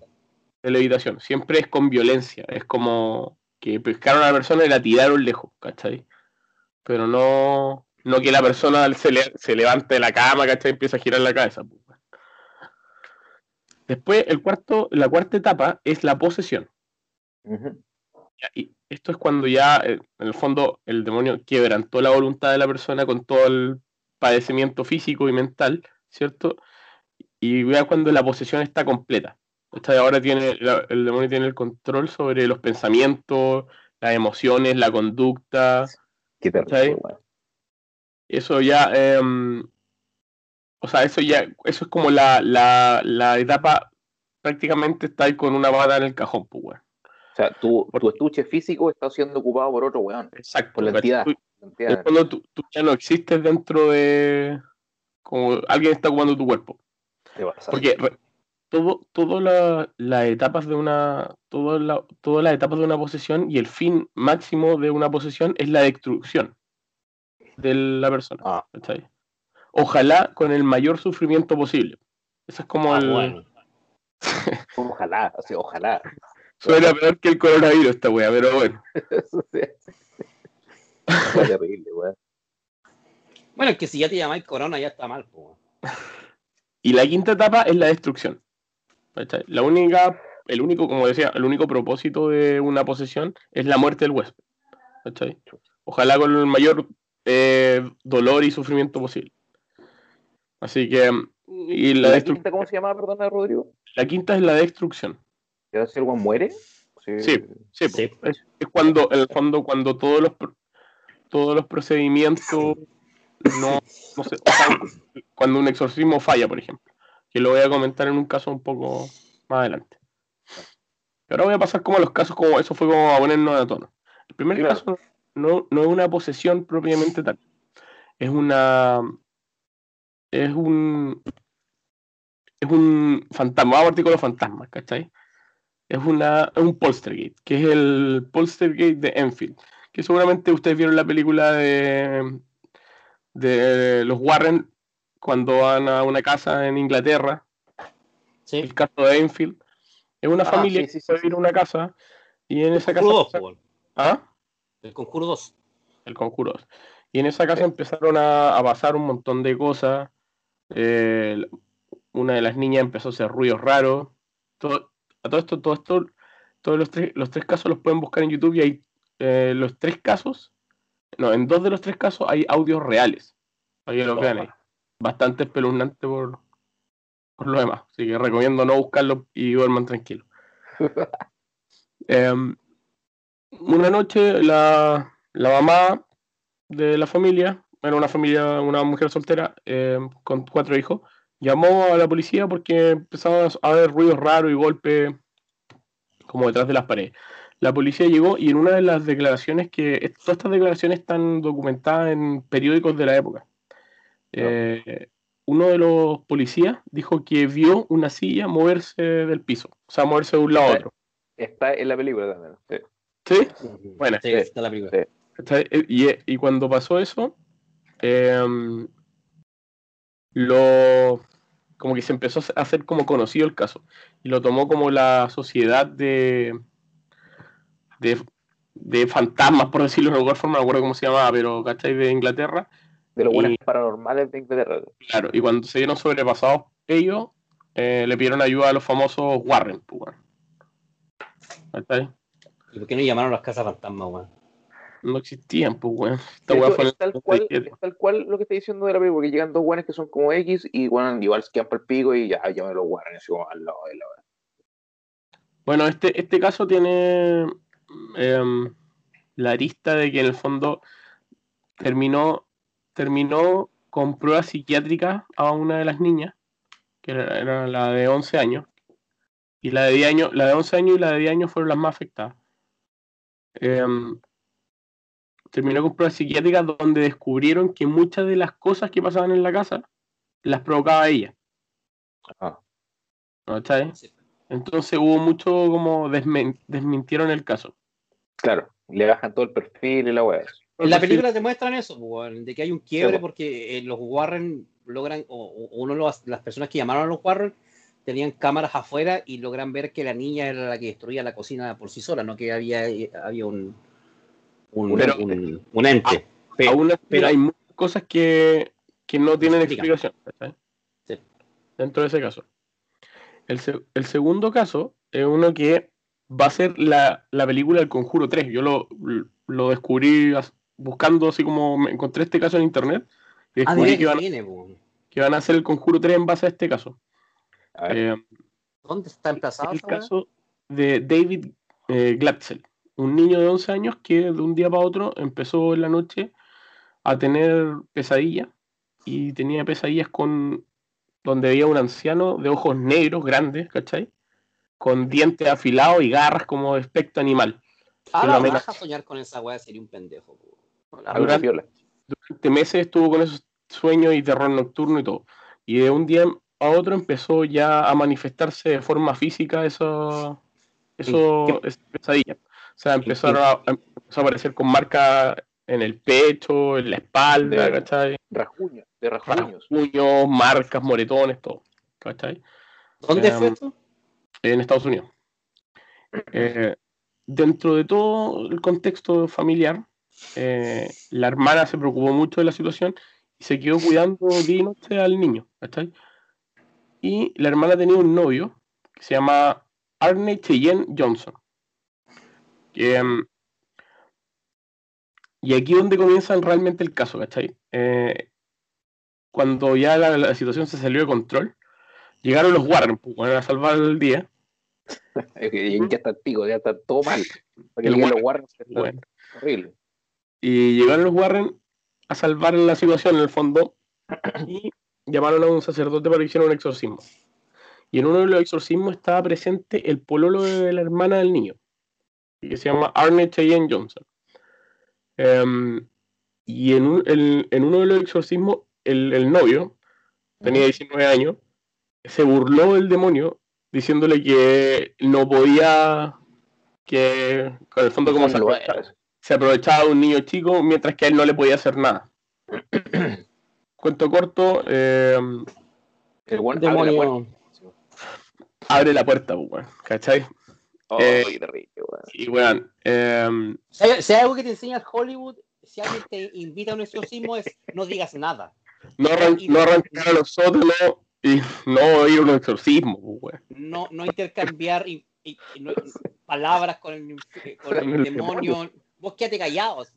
de levitación. Siempre es con violencia. Es como que pescaron a la persona y la tiraron lejos, ¿cachai? Pero no, no que la persona se, le- se levante de la cama, ¿cachai? Y empieza a girar la cabeza. pues. Después, el cuarto, la cuarta etapa es la posesión. Y esto es cuando ya, eh, en el fondo, el demonio quebrantó la voluntad de la persona con todo el padecimiento físico y mental, ¿cierto? Y ya cuando la posesión está completa. Esta ahora tiene, la- el demonio tiene el control sobre los pensamientos, las emociones, la conducta. Qué terrible. Eso ya, em, o sea, eso ya, eso es como la, la, la etapa, prácticamente está ahí con una pata en el cajón, pues, weón. O sea, tu, tu estuche físico está siendo ocupado por otro weón. Exacto. Por la entidad. Tú- entidad. cuando tú, tú ya no existes dentro de. Como alguien está ocupando tu cuerpo. Porque re- todo, todo la- las etapas de una. Todo la- todas las etapas de una posesión y el fin máximo de una posesión es la destrucción de la persona. Ah. Ojalá con el mayor sufrimiento posible. Eso es como Ah, el. bueno. [LAUGHS] Ojalá, así, ojalá. Suena peor que el coronavirus esta wea, pero bueno. [LAUGHS] Terrible, weón. Bueno, es que si ya te llamáis corona, ya está mal, po. Y la quinta etapa es la destrucción. ¿cachai? La única, el único, como decía, el único propósito de una posesión es la muerte del huésped. ¿cachai? Ojalá con el mayor eh, dolor y sufrimiento posible. Así que, y ¿Y la, la destru- quinta cómo se llama, perdona, Rodrigo? la quinta es la destrucción. ¿Que si el weón muere? Sí. Sí, po. Sí. Es, es cuando, en el fondo, cuando todos los, todos los procedimientos no, no se- o sea, cuando un exorcismo falla, por ejemplo. Que lo voy a comentar en un caso un poco más adelante. Y ahora voy a pasar como a los casos, como eso fue como a ponernos a tono. El primer Claro. caso no, no es una posesión propiamente tal. Es una. Es un. Es un fantasma. Vamos a partir con los fantasmas, ¿cachai? Es, una, es un poltergeist, que es el poltergeist de Enfield. Que seguramente ustedes vieron la película de, de los Warren cuando van a una casa en Inglaterra Sí. el caso de Enfield. Es una Ah, familia sí, sí, que sí, fue a vivir a una casa y en esa casa. Conjuro 2, po. ¿Ah? El Conjuro 2. El conjuro. dos. Y en esa casa empezaron a, a pasar un montón de cosas. Eh, una de las niñas empezó a hacer ruidos raros. Todo, a todo esto, todo esto, todos los tres, los tres casos los pueden buscar en YouTube y hay eh, los tres casos. No, en dos de los tres casos hay audios reales. Para que lo vean ahí. Bastante espeluznante por, por lo demás. Así que recomiendo no buscarlo y duerman tranquilos. [LAUGHS] Em, una noche la, la mamá de la familia, era una familia, una mujer soltera em, con cuatro hijos, llamó a la policía porque empezaban a haber ruidos raros y golpes como detrás de las paredes. La policía llegó y en una de las declaraciones que, todas estas declaraciones están documentadas en periódicos de la época. Eh, uno de los policías dijo que vio una silla moverse del piso, o sea, moverse de un lado a otro. Está en la película también. sí. ¿Sí? Bueno, Sí, está la película. Sí. ¿Cachai? Eh, Y, y cuando pasó eso, lo como que se empezó a hacer como conocido el caso. Y lo tomó como la sociedad de, de, de fantasmas, por decirlo de alguna forma, no me acuerdo cómo se llamaba, pero ¿cachai? De Inglaterra. De los buenos paranormales de Inglaterra. Claro, y cuando se vieron sobrepasados ellos, eh, le pidieron ayuda a los famosos Warren, pues. ¿Cachai? ¿Y por qué no llamaron a las casas fantasmas, weón? No existían, pues, weón. El es, tal cual, 97. es tal cual lo que está diciendo de la película, porque llegan dos guanes que son como X y bueno, igual se quedan por el pico y ya llaman los guanes así como al lado de la Bueno, este, este caso tiene em, la arista de que en el fondo terminó, terminó con pruebas psiquiátricas a una de las niñas, que era, era la de 11 años, y la de 10 años, la de 11 años y la de 10 años fueron las más afectadas. Em, terminó con pruebas psiquiátricas donde descubrieron que muchas de las cosas que pasaban en la casa las provocaba ella. Ah. ¿Cachai? Sí. Entonces hubo mucho como desmen- desmintieron el caso. Claro, le bajan todo el perfil y la weá. En la película te muestran eso, pues, de que hay un quiebre Sí, porque eh, los Warren logran, o, o uno de los- las personas que llamaron a los Warren tenían cámaras afuera y logran ver que la niña era la que destruía la cocina por sí sola, no que había, eh, había un, un, Pero- un- un ente. Pe- aún así pero- hay muchas cosas que, que no tienen explicación. Sí. Dentro de ese caso. El, el segundo caso es uno que va a ser la, la película El Conjuro 3. Yo lo, lo descubrí buscando así como me encontré este caso en internet. Y ah, descubrí de que, van, viene, que van a hacer El Conjuro 3 en base a este caso. A ver, Eh, ¿Dónde está emplazado? el caso de David eh, Glatzel, un niño de 11 años que de un día para otro empezó en la noche a tener pesadillas y tenía pesadillas con donde había un anciano de ojos negros grandes, ¿cachai? Con dientes afilados y garras como de aspecto animal. Ah, lo amenaza. raja soñar con esa weá sería un pendejo. durante- piola. Durante meses estuvo con esos sueños y terror nocturno y todo. Y de un día a otro empezó ya a manifestarse de forma física eso, eso, esa pesadilla. O sea, empezaron a, empezó a aparecer con marcas en el pecho, en la espalda, De- ¿cachai? Rasguño, de rasguños. Rasguños, marcas, moretones, todo. ¿Cachai? ¿Dónde Em, fue esto? En Estados Unidos. Eh, dentro de todo el contexto familiar, eh, la hermana se preocupó mucho de la situación y se quedó cuidando día y noche al niño. ¿cachai? Y la hermana tenía un novio que se llama Arne Cheyenne Johnson. Que, em, y aquí es donde comienza realmente el caso, ¿cachai? Eh, cuando ya la, la situación se salió de control, llegaron los Warren pues, bueno, a salvar el día. [LAUGHS] Ya está pico, ya está todo mal. Porque El el Warren- los Warren Bueno. horrible. Y llegaron los Warren a salvar la situación en el fondo [COUGHS] y llamaron a un sacerdote para que hiciera un exorcismo. Y en uno de los exorcismos estaba presente el pololo de la hermana del niño, que se llama Arne Cheyenne Johnson. Em, y en, un- en- en uno de los exorcismos, el, el novio, tenía 19 años, se burló del demonio diciéndole que no podía, que con el fondo como se aprovechaba, se aprovechaba de un niño chico mientras que a él no le podía hacer nada. [CLEARS THROAT] Cuento corto, eh, El buen abre la puerta. Demonio. abre la puerta, pues, ¿cachai? Oh, Eh, qué terrible, weón. Y weón, eh, Si hay, si hay algo que te enseña Hollywood, si alguien te invita a un exorcismo, es no digas nada. no, arran- no arrancar a los sótanos y no ir a un exorcismo, pues, weón. No, no intercambiar y- y- y no- palabras con el, con el El demonio. Vos quédate callados.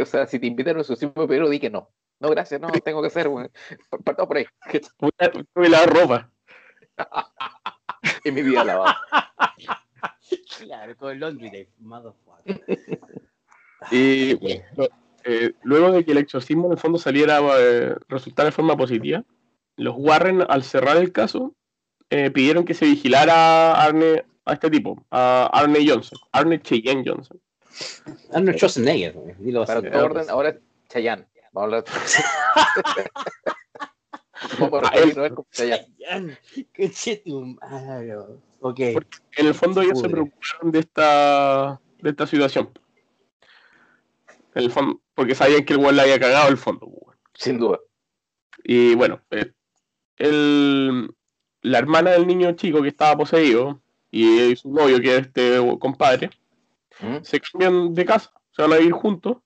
O sea, si te invitan a un exorcismo, pero di que no. No, gracias, no, tengo que hacer, weón. Partamos por ahí. [LAUGHS] Voy a, voy a lavar ropa. [LAUGHS] En mi vida lavado. [LAUGHS] Claro, con el laundry day, motherfucker. [LAUGHS] Y lo- eh, luego de que el exorcismo en el fondo saliera eh, resultara de forma positiva, los Warren al cerrar el caso eh, pidieron que se vigilara a Arne a este tipo, a Arne Johnson, Arne Cheyenne Johnson. Arnold Schwarzenegger, güey, dilo así. Para todo orden, ahora es Chayanne. Vamos a hablar. Chayanne. Chayanne, qué chetumare. Ok. En el fondo ellos se preocuparon de esta, de esta situación. En el fondo, porque sabían que el weón le había cagado el fondo. pues. Sin duda. Y bueno, eh, el- la hermana del niño chico que estaba poseído y su novio, que es este compadre, ¿Mm? se cambian de casa, se van a vivir juntos,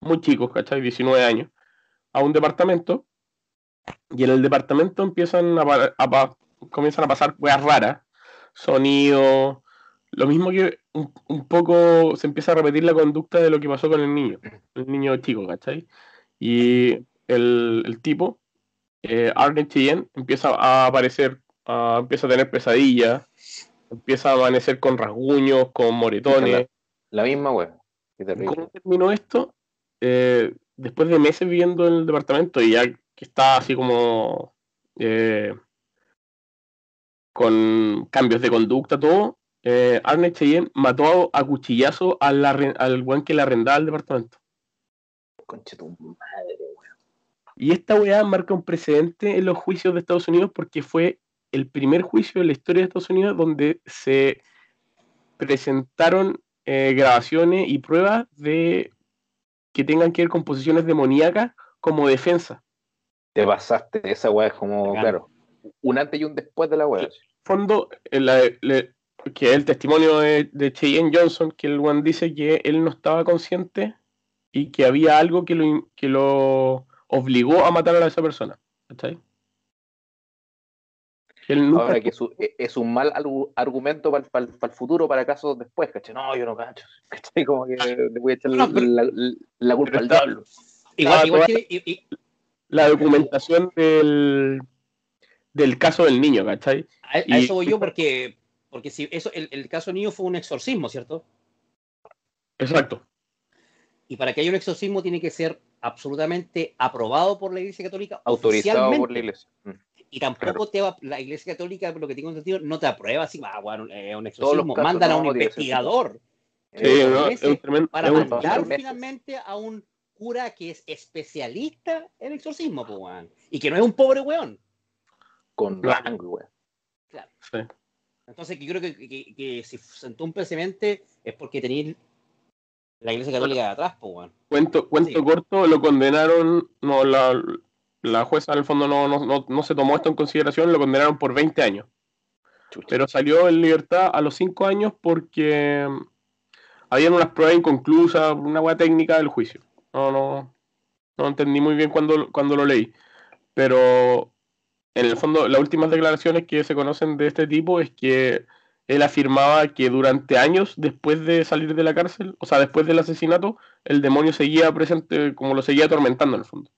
muy chicos, ¿cachai? 19 años, a un departamento. Y en el departamento empiezan a, a comienzan a pasar weas raras, sonidos, lo mismo que un, un poco se empieza a repetir la conducta de lo que pasó con el niño, el niño chico, ¿cachai? Y el, el tipo, eh, Arne Cheyenne, empieza a aparecer, a- empieza a tener pesadillas, empieza a amanecer con rasguños, con moretones. La misma, weón. Qué terrible. ¿Cómo terminó esto? Eh, después de meses viviendo en el departamento y ya que está así como eh, con cambios de conducta, todo, eh, Arne Cheyenne mató a, a cuchillazo al, al buen que le arrendaba el departamento. conche tu madre, weón. Y esta weá marca un precedente en los juicios de Estados Unidos porque fue el primer juicio en la historia de Estados Unidos donde se presentaron eh, grabaciones y pruebas de que tengan que ver con posiciones demoníacas como defensa. Te pasaste, esa weá es como, claro, un antes y un después de la weá. Fondo, la- le- que el testimonio de, de Cheyenne Johnson, que el one dice que él no estaba consciente y que había algo que lo, que lo obligó a matar a esa persona. ¿Cachai? Que él nunca Ahora que es un- e- es un mal argu- argumento para el futuro, para casos después, ¿cachai? No, yo no cacho. [LAUGHS] ¿Cachai? Como que le voy a echar la, No, pero- la- la culpa al diablo. Igual, Ah, igual toda- tiene- y- y- la documentación del, del caso del niño, ¿cachai? a, a Y- eso voy yo [LAUGHS] porque, porque si eso, el, el caso niño fue un exorcismo, ¿cierto? Exacto. Y para que haya un exorcismo tiene que ser absolutamente aprobado por la Iglesia Católica Autorizado por la iglesia. Mm. Y tampoco Claro. te va, la Iglesia Católica, por lo que tengo entendido, no te aprueba así, ah, bueno, es un exorcismo. casos Mandan a un investigador Sí, ¿no? ese- es un tremendo- para es un- mandar- finalmente a un cura que es especialista en exorcismo, weón. Y que no es un pobre weón. Con Claro. rango, weón. sí. Entonces, yo creo que, que- que si sentó un precedente es porque tenía la Iglesia Católica de atrás, po, weón. Cuento, cuento Sí. corto, lo condenaron, no, la, la jueza en el fondo no, no, no, no se tomó esto en consideración, lo condenaron por 20 años. Chucha. pero salió en libertad a los 5 años porque habían unas pruebas inconclusas, una hueá técnica del juicio. No, no, no entendí muy bien cuando, cuando lo leí. Pero en el fondo, las últimas declaraciones que se conocen de este tipo es que él afirmaba que durante años después de salir de la cárcel, o sea, después del asesinato, el demonio seguía presente, como lo seguía atormentando en el fondo.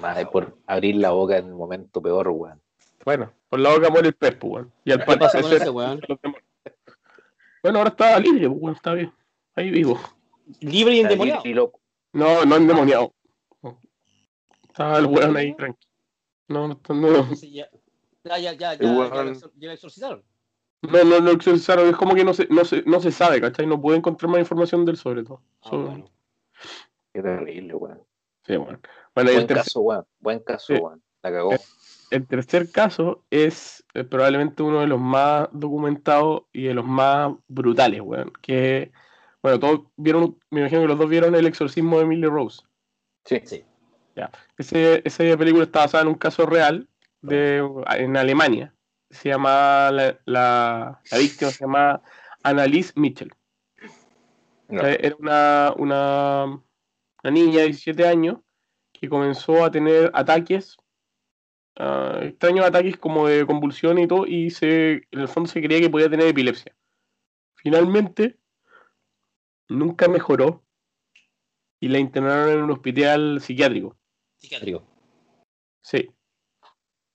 Madre, por abrir la boca en el momento peor, weón. Bueno, por la boca muere el pez, pues, weón. Y al ¿Qué pasó con parecer- ese weón? Bueno, ahora está libre, pues, weón, está bien. Ahí vivo. Libre y endemoniado. No, no endemoniado. Estaba el weón ahí tranquilo. No, no, no, Entonces ya, ya, ya, ya, ya, lo exor- ya lo exorcizaron. no, no, no exorcizaron, es como que no se, no se, no se sabe, ¿cachai? No puede encontrar más información del sobre todo. Ah, So- bueno. Qué terrible, weón. Sí, bueno. Bueno, y el Buen tercer, caso, weón. Buen caso, Sí. weón. La cagó. Eh, el tercer caso es eh, probablemente uno de los más documentados y de los más brutales, weón. Que, bueno, todos vieron, me imagino que los dos vieron el exorcismo de Emily Rose. Sí. Sí. Ese, esa película está basada en un caso real de, en Alemania. Se llama, la, la, la víctima se llama Annalise Mitchell. No. Sea, Era una, una, una niña de 17 años que comenzó a tener ataques, ah, extraños ataques como de convulsión y todo, y se, en el fondo se creía que podía tener epilepsia. Finalmente, nunca mejoró y la internaron en un hospital psiquiátrico. Psiquiátrico. Sí.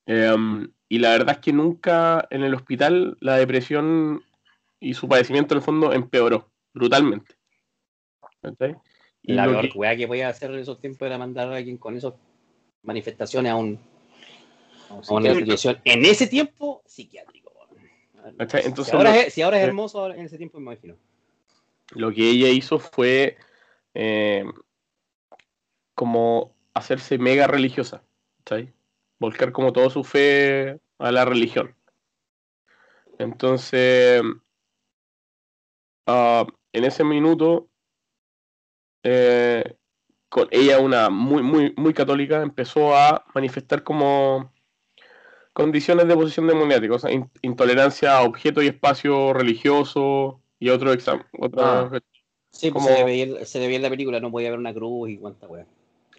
Em, y la verdad es que nunca en el hospital la depresión y su padecimiento en el fondo empeoró brutalmente. ¿Cachai? Y La peor que- weá que podía hacer en esos tiempos era mandar a alguien con esas manifestaciones a, un, a una institución. En ese tiempo, psiquiátrico. Entonces, si, ahora lo- es, si ahora es hermoso, ahora en ese tiempo me imagino. lo que ella hizo fue eh, como hacerse mega religiosa, ¿cachai? Volcar como toda su fe a la religión. Entonces, ah, en ese minuto, eh, con ella, una muy, muy, muy católica, empezó a manifestar como condiciones de posesión demoniática, o sea, in- intolerancia a objetos y espacio religioso y otro examen. Ah. Sí, pues Como- se, se veía en la película, no podía haber una cruz y cuánta weá.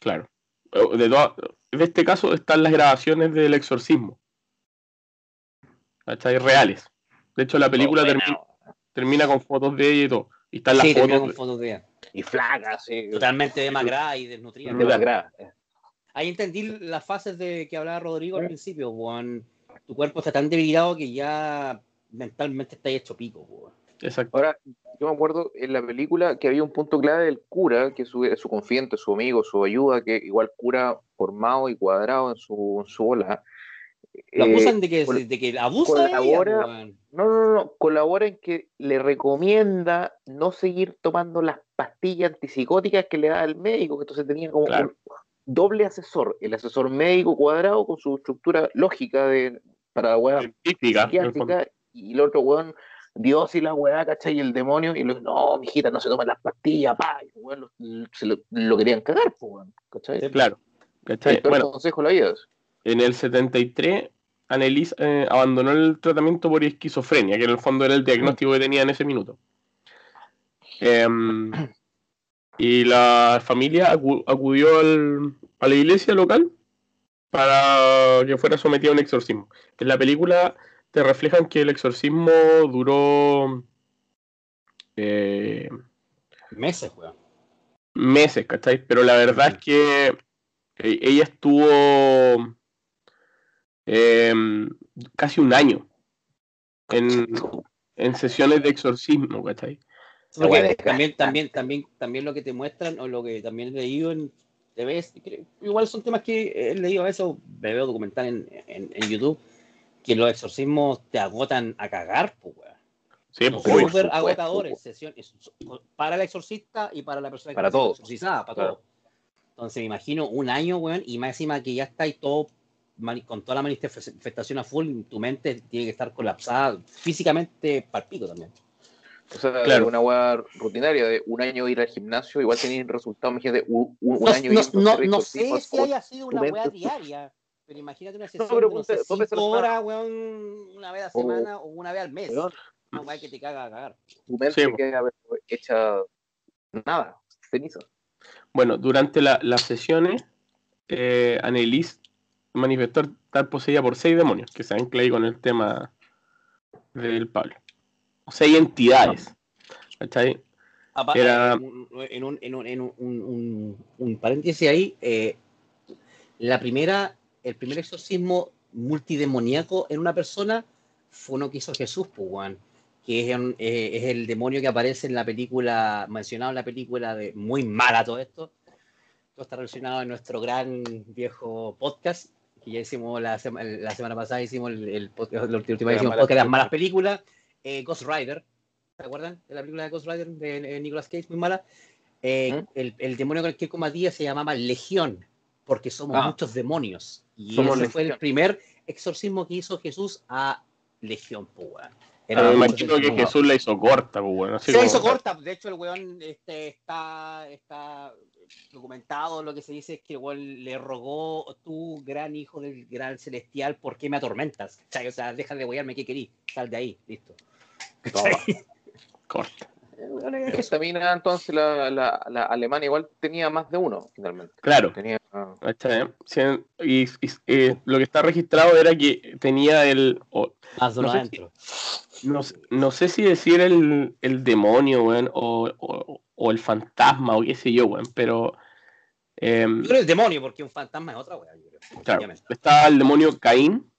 Claro. Eh, De, toda- de este caso están las grabaciones del exorcismo. ¿Cachai? Reales. De hecho, la película Oh, termina, termina con fotos de ella y todo. Y están las Sí, fotos. con fotos de ella. Y flaca, sí. Totalmente demacrada y desnutrida. De la grada. Ahí entendí las fases de que hablaba Rodrigo al principio. Tu cuerpo está tan debilitado que ya mentalmente está hecho pico, weón. Exacto. Ahora, yo me acuerdo en la película que había un punto clave del cura, que es su, su confidente, su amigo, su ayuda, que igual cura formado y cuadrado en su, en su bola. Lo eh, acusan de que, de que abusa de ella, colabora-. No, no, no, colabora en que le recomienda no seguir tomando las pastillas antipsicóticas que le da el médico, que entonces tenía como Claro. un doble asesor, el asesor médico cuadrado con su estructura lógica de, para la el fondo. psiquiátrica, y el otro weón, Dios y la weá, ¿cachai? Y el demonio, y lo, no, mijita, no se toman las pastillas, pa, y weón lo, se lo, lo querían cagar, pues, weón, ¿cachai? Sí. Claro. ¿cachai? El peor Bueno, consejo de la vida. en el 73, Annelies eh, abandonó el tratamiento por esquizofrenia, que en el fondo era el diagnóstico que tenía en ese minuto. Em, y la familia acu- acudió al- a la iglesia local para que fuera sometida a un exorcismo. En la película te reflejan que el exorcismo duró eh, Meses, weón. meses, ¿cachai? Pero la verdad es que eh, ella estuvo em, casi un año en, en sesiones de exorcismo, ¿cachai? De también, también, también, también lo que te muestran, o lo que también he leído en TV, igual son temas que he leído a veces, o me veo documental en, en, en YouTube, que los exorcismos te agotan a cagar, pues, weón. Sí, Son pues, súper supuesto, agotadores, sesiones, para el exorcista y para la persona que Para está todos. exorcizada, para Claro. todos. Entonces me imagino un año, weón, y más encima que ya estáis todo mani- con toda la manifestación a full, tu mente tiene que estar colapsada físicamente para pico también. O sea, Claro. una weá rutinaria de un año ir al gimnasio, igual tenéis resultado, imagínate, un, un- un No, año no, a no- no sé si haya sido una weá [LAUGHS] diaria, pero imagínate una sesión pero de no sé, cinco horas, weón, una vez a O- semana o una vez al mes. weón, Una weá que te caga a cagar. tu mente Sí, po. queda pero, hecha nada, ceniza. Bueno, durante la- las sesiones, eh, Annelies manifestó estar poseída por seis demonios, que se ancla ahí con el tema del Pablo. Seis entidades. ¿Cachai? Era- En un, en un, en un, un- un- un paréntesis ahí, eh, la primera, el primer exorcismo multidemoníaco en una persona fue uno que hizo Jesús, pues, weón, que es, un- eh, es el demonio que aparece en la película, mencionado en la película de muy mala todo esto. Todo está relacionado en nuestro gran viejo podcast, que ya hicimos la, sema- la semana pasada, hicimos el, el podcast, la última vez Las hicimos malas podcast de las malas películas. eh, Ghost Rider, ¿se acuerdan de la película de Ghost Rider de, Nicolas Cage, muy mala? Eh, ¿Mm? el, el demonio con el que combatía se llamaba Legión, porque somos Ah. muchos demonios. Y Somos ese fue el Legión. primer exorcismo que hizo Jesús a Legión, pues. Pero me mucho imagino que. Jesús la hizo corta, pues bueno. Se como- hizo corta, de hecho el weón este, está, está documentado, lo que se dice es que el weón le rogó, tú, gran hijo del gran celestial, ¿por qué me atormentas? ¿Cachai? O sea, deja de wearme, ¿qué querí? Sal de ahí, listo. [LAUGHS] Corta. El weón es Jesús. Esta mina, entonces, la, la, la alemana igual tenía más de uno, finalmente. Claro. Tenía. Sí, Y, y- eh, lo que está registrado era que tenía el. o- Más de uno No sé adentro. no, sé- no sé si decir el, el demonio, weón, o, o- o el fantasma, o qué sé yo, weón, pero. em, Yo creo el demonio, porque un fantasma es otra creo. claro, está el demonio Caín,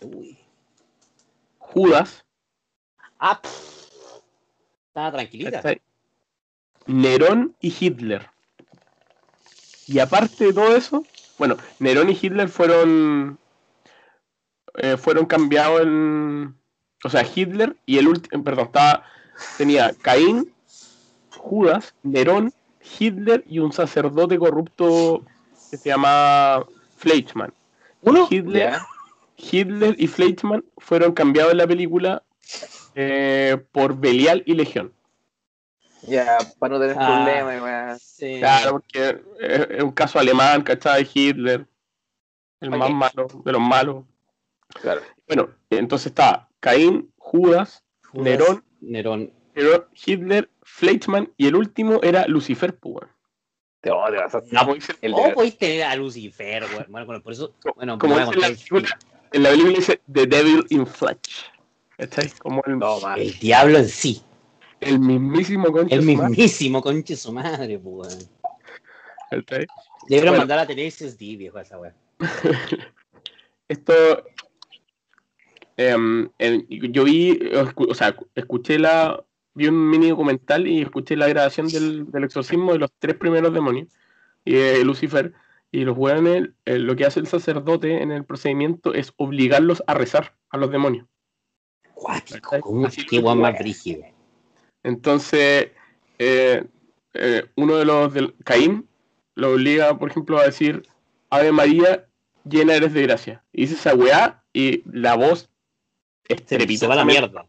Uy. Judas, Ah, pff. Estaba tranquilita. ¿cachai? Nerón y Hitler. Y aparte de todo eso, bueno, Nerón y Hitler fueron eh, fueron cambiados en o sea, Hitler y el último, perdón, estaba tenía Caín, Judas, Nerón, Hitler y un sacerdote corrupto que se llama Fleischmann. Uno, Hitler. Hitler y Fleischmann fueron cambiados en la película eh, por Belial y Legión. Ya, para no tener Ah. problemas. Sí. Claro, porque es, un caso alemán, ¿cachai? Hitler, el más malo de los malos. Claro. Bueno, entonces está Caín, Judas, Judas, Nerón, Nerón. Nerón, Hitler, Fleischmann y el último era Lucifer, pues, weón. Te, te vas a el ¿Cómo podéis tener a Lucifer, weón? Bueno, por eso. Bueno, como dice la, película, en la película dice The Devil in Flesh. ¿Cachai? Como el, No, el diablo en sí. el mismísimo concha El de su madre, mismísimo conche su madre, pues, weón. ¿cachai? Deberían Bueno. mandar a Tenacious D, viejo, esa weón. [LAUGHS] Esto. em, yo vi, o sea, escuché la. Vi un mini documental y escuché la grabación del, del exorcismo de los tres primeros demonios, y de Lucifer. Y los weones, eh, lo que hace el sacerdote en el procedimiento es obligarlos a rezar a los demonios. Qué más brígido. Entonces, eh, eh, uno de los del Caín lo obliga, por ejemplo, a decir Ave María, llena eres de gracia. Y dice esa weá y la voz se va a la mierda.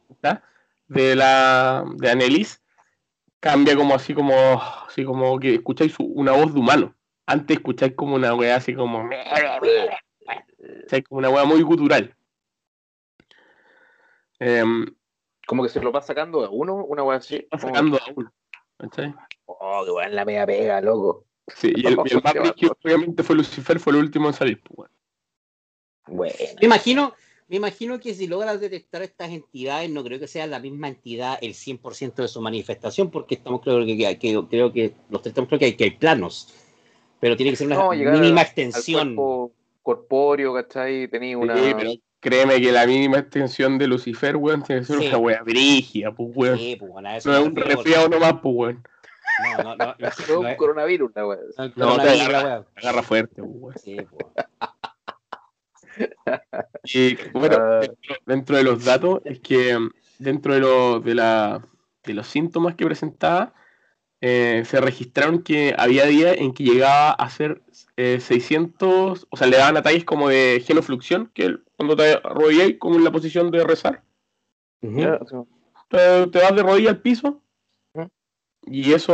de la de Anelis cambia como así como así como que escucháis una voz de humano. Antes escucháis como una weá así como [LAUGHS] como una weá muy gutural. Em, Como que se lo va sacando a uno, una weá así. va sacando a uno. ¿cachai? Oh, qué weón la media pega, loco. Sí, y el, y el [LAUGHS] más brígido, obviamente fue Lucifer, fue el último en salir. pues. Bueno. Me imagino, me imagino que si logras detectar estas entidades, no creo que sea la misma entidad el 100% de su manifestación, porque estamos claro que, que- que- creo que los tres estamos claros que hay, que hay planos, pero tiene que ser una No, mínima al extensión. cuerpo corpóreo, ¿cachai? Tenía una. Sí, pero créeme que la mínima extensión de Lucifer, weón, tiene que ser Sí. una weá brígida, pues, weón. Sí, pues, bueno, a eso No es un resfriado nomás, pues, weón. No, no, no, no, no es no un coronavirus, la weá. no te agarra, wea. agarra fuerte, pues, weón. Sí, pues. [LAUGHS] Y bueno, Ah. dentro, dentro de los datos, es que mm, dentro de, lo- de, la, de los síntomas que presentaba, eh, se registraron que había días en que llegaba a ser eh, 600, o sea, le daban ataques como de genofluxión, que el- cuando te arrodillas como en la posición de rezar, sea, te, te vas de rodilla al piso, y eso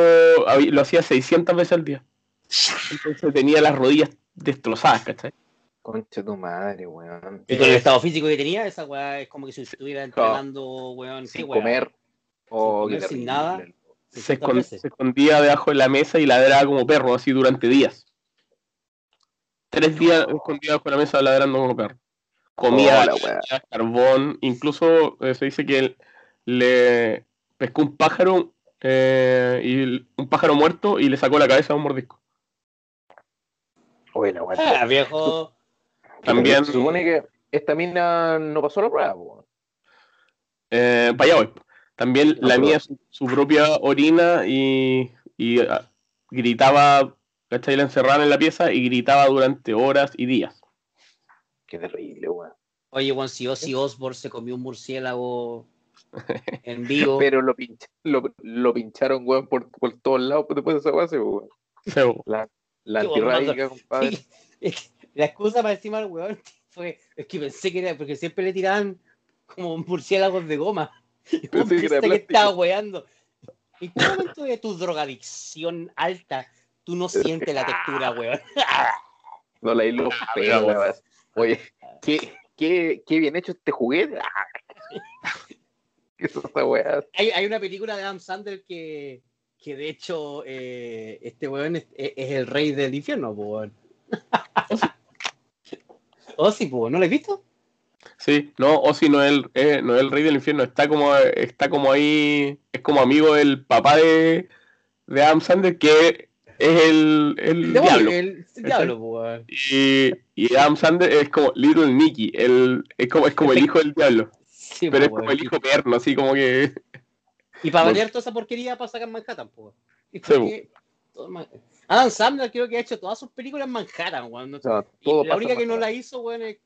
lo hacía 600 veces al día. Entonces tenía las rodillas destrozadas, ¿cachai? Concha tu madre, weón. Y con el estado físico que tenía, esa weá es como que si estuviera entrenando, weón, Sin weá. comer. Oh, comer, sin terrible. nada. Se, 60 escon- veces. se escondía debajo de la mesa y ladraba como perro, así durante días. Tres días escondido debajo de la mesa ladrando como perro. Comía Oh, la carbón, incluso eh, se dice que él le pescó un pájaro eh, y un pájaro muerto y le sacó la cabeza a un mordisco. Bueno, weón. Ah, viejo. También- Se supone que esta mina no pasó la prueba. Eh, para allá voy. También No, la mía su, su propia orina y, y, ah, gritaba, ¿cachai? La encerraban en la pieza y gritaba durante horas y días. Qué terrible, weón. Oye, weón, si Ozzy Osbourne se comió un murciélago [LAUGHS] en vivo. Pero lo, pinch- lo, lo pincharon, weón, por, por todos lados pues, después de esa base, weón. Feo. La, la antirrádica, compadre. [LAUGHS] Sí, es que la excusa para encima al weón [LAUGHS] fue, es que pensé que era, porque siempre le tiraban como murciélagos de goma. [LAUGHS] Pensé vos que estaba weando. ¿En qué momento de tu drogadicción alta tú no sientes la textura, [LAUGHS] weón? [LAUGHS] No bravo. la verdad. Oye, qué, qué, qué bien hecho este juguete. Ah. ¿Qué es esa weá? Hay, hay una película de Adam Sandler que, que de hecho eh, este weón es, el rey del infierno, weón. Oh, sí, pues, ¿no lo has visto? Sí, no, Ozzy no es el, eh, no es el rey del infierno, está como, está como ahí, es como amigo del papá de, de Adam Sandler, que es el, el diablo. El, el diablo, po, weón. Y, y Adam Sandler es como Little Nicky, el, es como, es como el hijo del diablo, Sí, pero po, es como el hijo perno, así como que... Y para [LAUGHS] variar toda esa porquería para sacar Manhattan, po. Y Sí, porque todo Man- Adam Sandler creo que ha hecho todas sus películas en Manhattan, weón. No- O sea, y todo la única que no la hizo, weón, es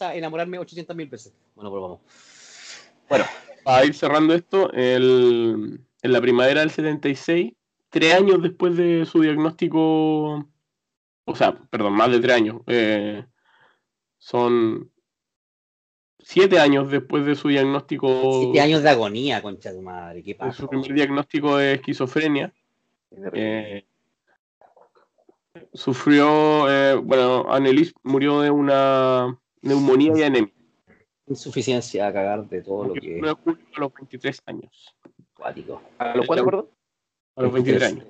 enamorarme 800 mil veces. Bueno, pues vamos. Para ir cerrando esto, el- en la primavera del 76, tres años después de su diagnóstico, o sea, perdón, más de tres años, eh, son siete años después de su diagnóstico, Siete años de agonía, concha de madre. ¿Qué pasa? su primer diagnóstico de esquizofrenia, eh, sufrió, eh, bueno, Annelies murió de una neumonía y anemia. Insuficiencia a cagar de todo lo que el 1 de julio a los 23 años. acuático. ¿A los cuántos, perdón? A los 23 años.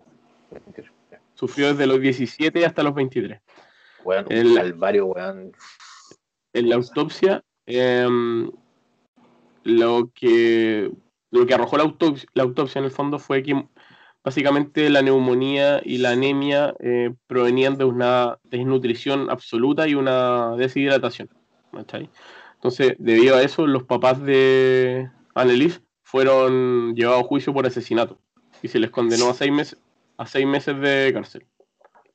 Sufrió desde los 17 hasta los 23. Weón, un El- calvario, weón. En la autopsia, em, lo que lo que arrojó la autopsia, la autopsia en el fondo fue que básicamente la neumonía y la anemia eh, provenían de una desnutrición absoluta y una deshidratación. ¿cachai? Entonces, debido a eso, los papás de Annelies fueron llevados a juicio por asesinato y se les condenó a seis meses, a seis meses de cárcel.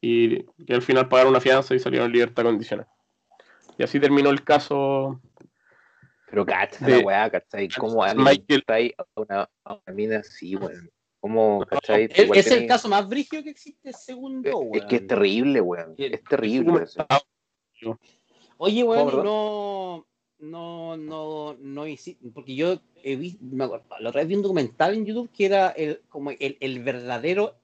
y al final pagaron una fianza y salieron en libertad condicional. Y así terminó el caso. Pero cacha la weá, ¿cachai? ¿Cómo alguien Michael- trae a una, a una mina así, weón? ¿Cómo, cachai? Es, es el caso más brígido que existe según Es, yo, es weón. que es terrible, weón. Es terrible. eso. Oye, ¿Cómo, weón, no, no, no, no hici- porque yo he visto, me acuerdo, la otra vez vi un documental en YouTube que era el, como el, el verdadero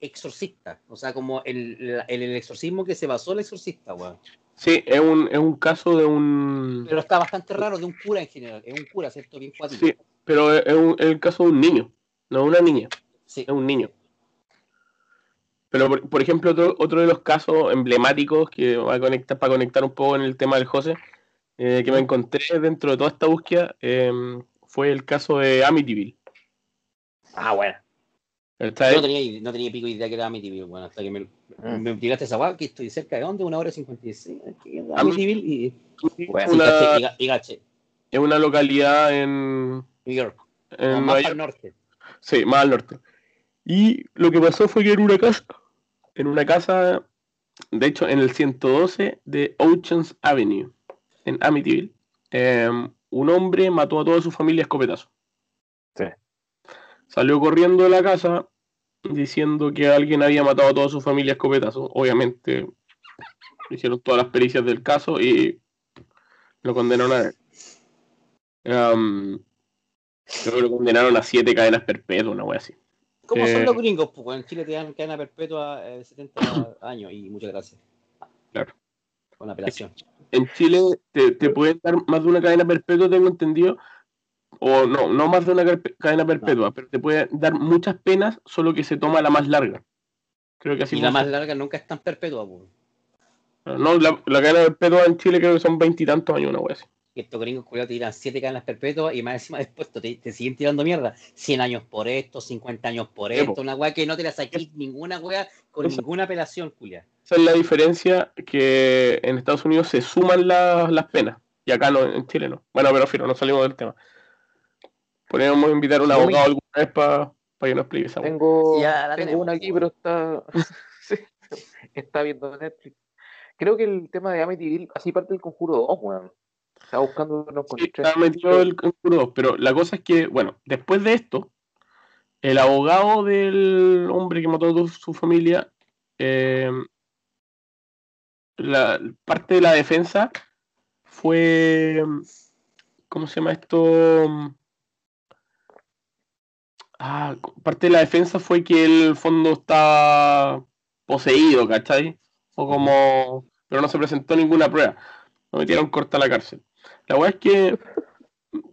exorcista, o sea, como el, el, el exorcismo que se basó el exorcista, weón. Sí, es un, es un caso de un. Pero está bastante raro de un cura en general, es un cura, ¿cierto? Bien cuático. Sí, pero es, es un- es el caso de un niño, no una niña, Sí. es un niño. Pero, por, por ejemplo, otro, otro de los casos emblemáticos que va a conectar, para conectar un poco en el tema del José, eh, que me encontré dentro de toda esta búsqueda, eh, fue el caso de Amityville. Ah, bueno. ¿Está Yo no tenía, no tenía pico idea que era Amityville, bueno, hasta que me, Mm. me tiraste esa weá, que estoy cerca de dónde, una hora y cincuenta y Ami- Amityville y, Bueno, una, es una localidad en, New York, en más para el norte. Sí, más al norte. Y lo que pasó fue que en una casa, en una casa, de hecho, en el 112 de Oceans Avenue, en Amityville, eh, un hombre mató a toda su familia a escopetazo. Sí. Salió corriendo de la casa diciendo que alguien había matado a toda su familia a escopetazo. Obviamente, hicieron todas las pericias del caso y lo condenaron a él. Am, creo que lo condenaron a siete cadenas perpetuas, una wea así. ¿Cómo Eh, son los gringos? Pues en Chile te dan cadena perpetua eh, de 70 [COUGHS] años y muchas gracias. Claro. Con apelación. En Chile te, te pueden dar más de una cadena perpetua, tengo entendido. O no, no más de una cadena perpetua, pero te pueden dar muchas penas, solo que se toma la más larga. Creo que así y la más larga nunca es tan perpetua, pues. No, la, la cadena perpetua en Chile creo que son veintitantos años, una wea así. Que estos gringos culiados te tiran 7 cadenas perpetuas y más encima [LAUGHS] después te, te siguen tirando mierda. 100 años por esto, 50 años por esto, una weá que no te la saquís ninguna weá con ninguna apelación, culia. Esa es la diferencia que en Estados Unidos se suman las, las penas y acá no, en Chile no. Bueno, pero filo, no salimos del tema. Podríamos invitar a un me- abogado alguna vez para que nos explique esa wea. Tengo, Ya la tengo una aquí, pero está, [LAUGHS] sí, está viendo Netflix. Creo que el tema de Amityville, así parte del conjuro 2, weón. Estaba buscando, no Sí, encontré. está metido el conjuro 2, pero la cosa es que, bueno, después de esto, el abogado del hombre que mató a su familia, eh, la parte de la defensa fue, ¿cómo se llama esto? Ah, parte de la defensa fue que el fondo estaba poseído, ¿cachai? O como, pero no se presentó ninguna prueba. Lo metieron corta a la cárcel. La verdad es que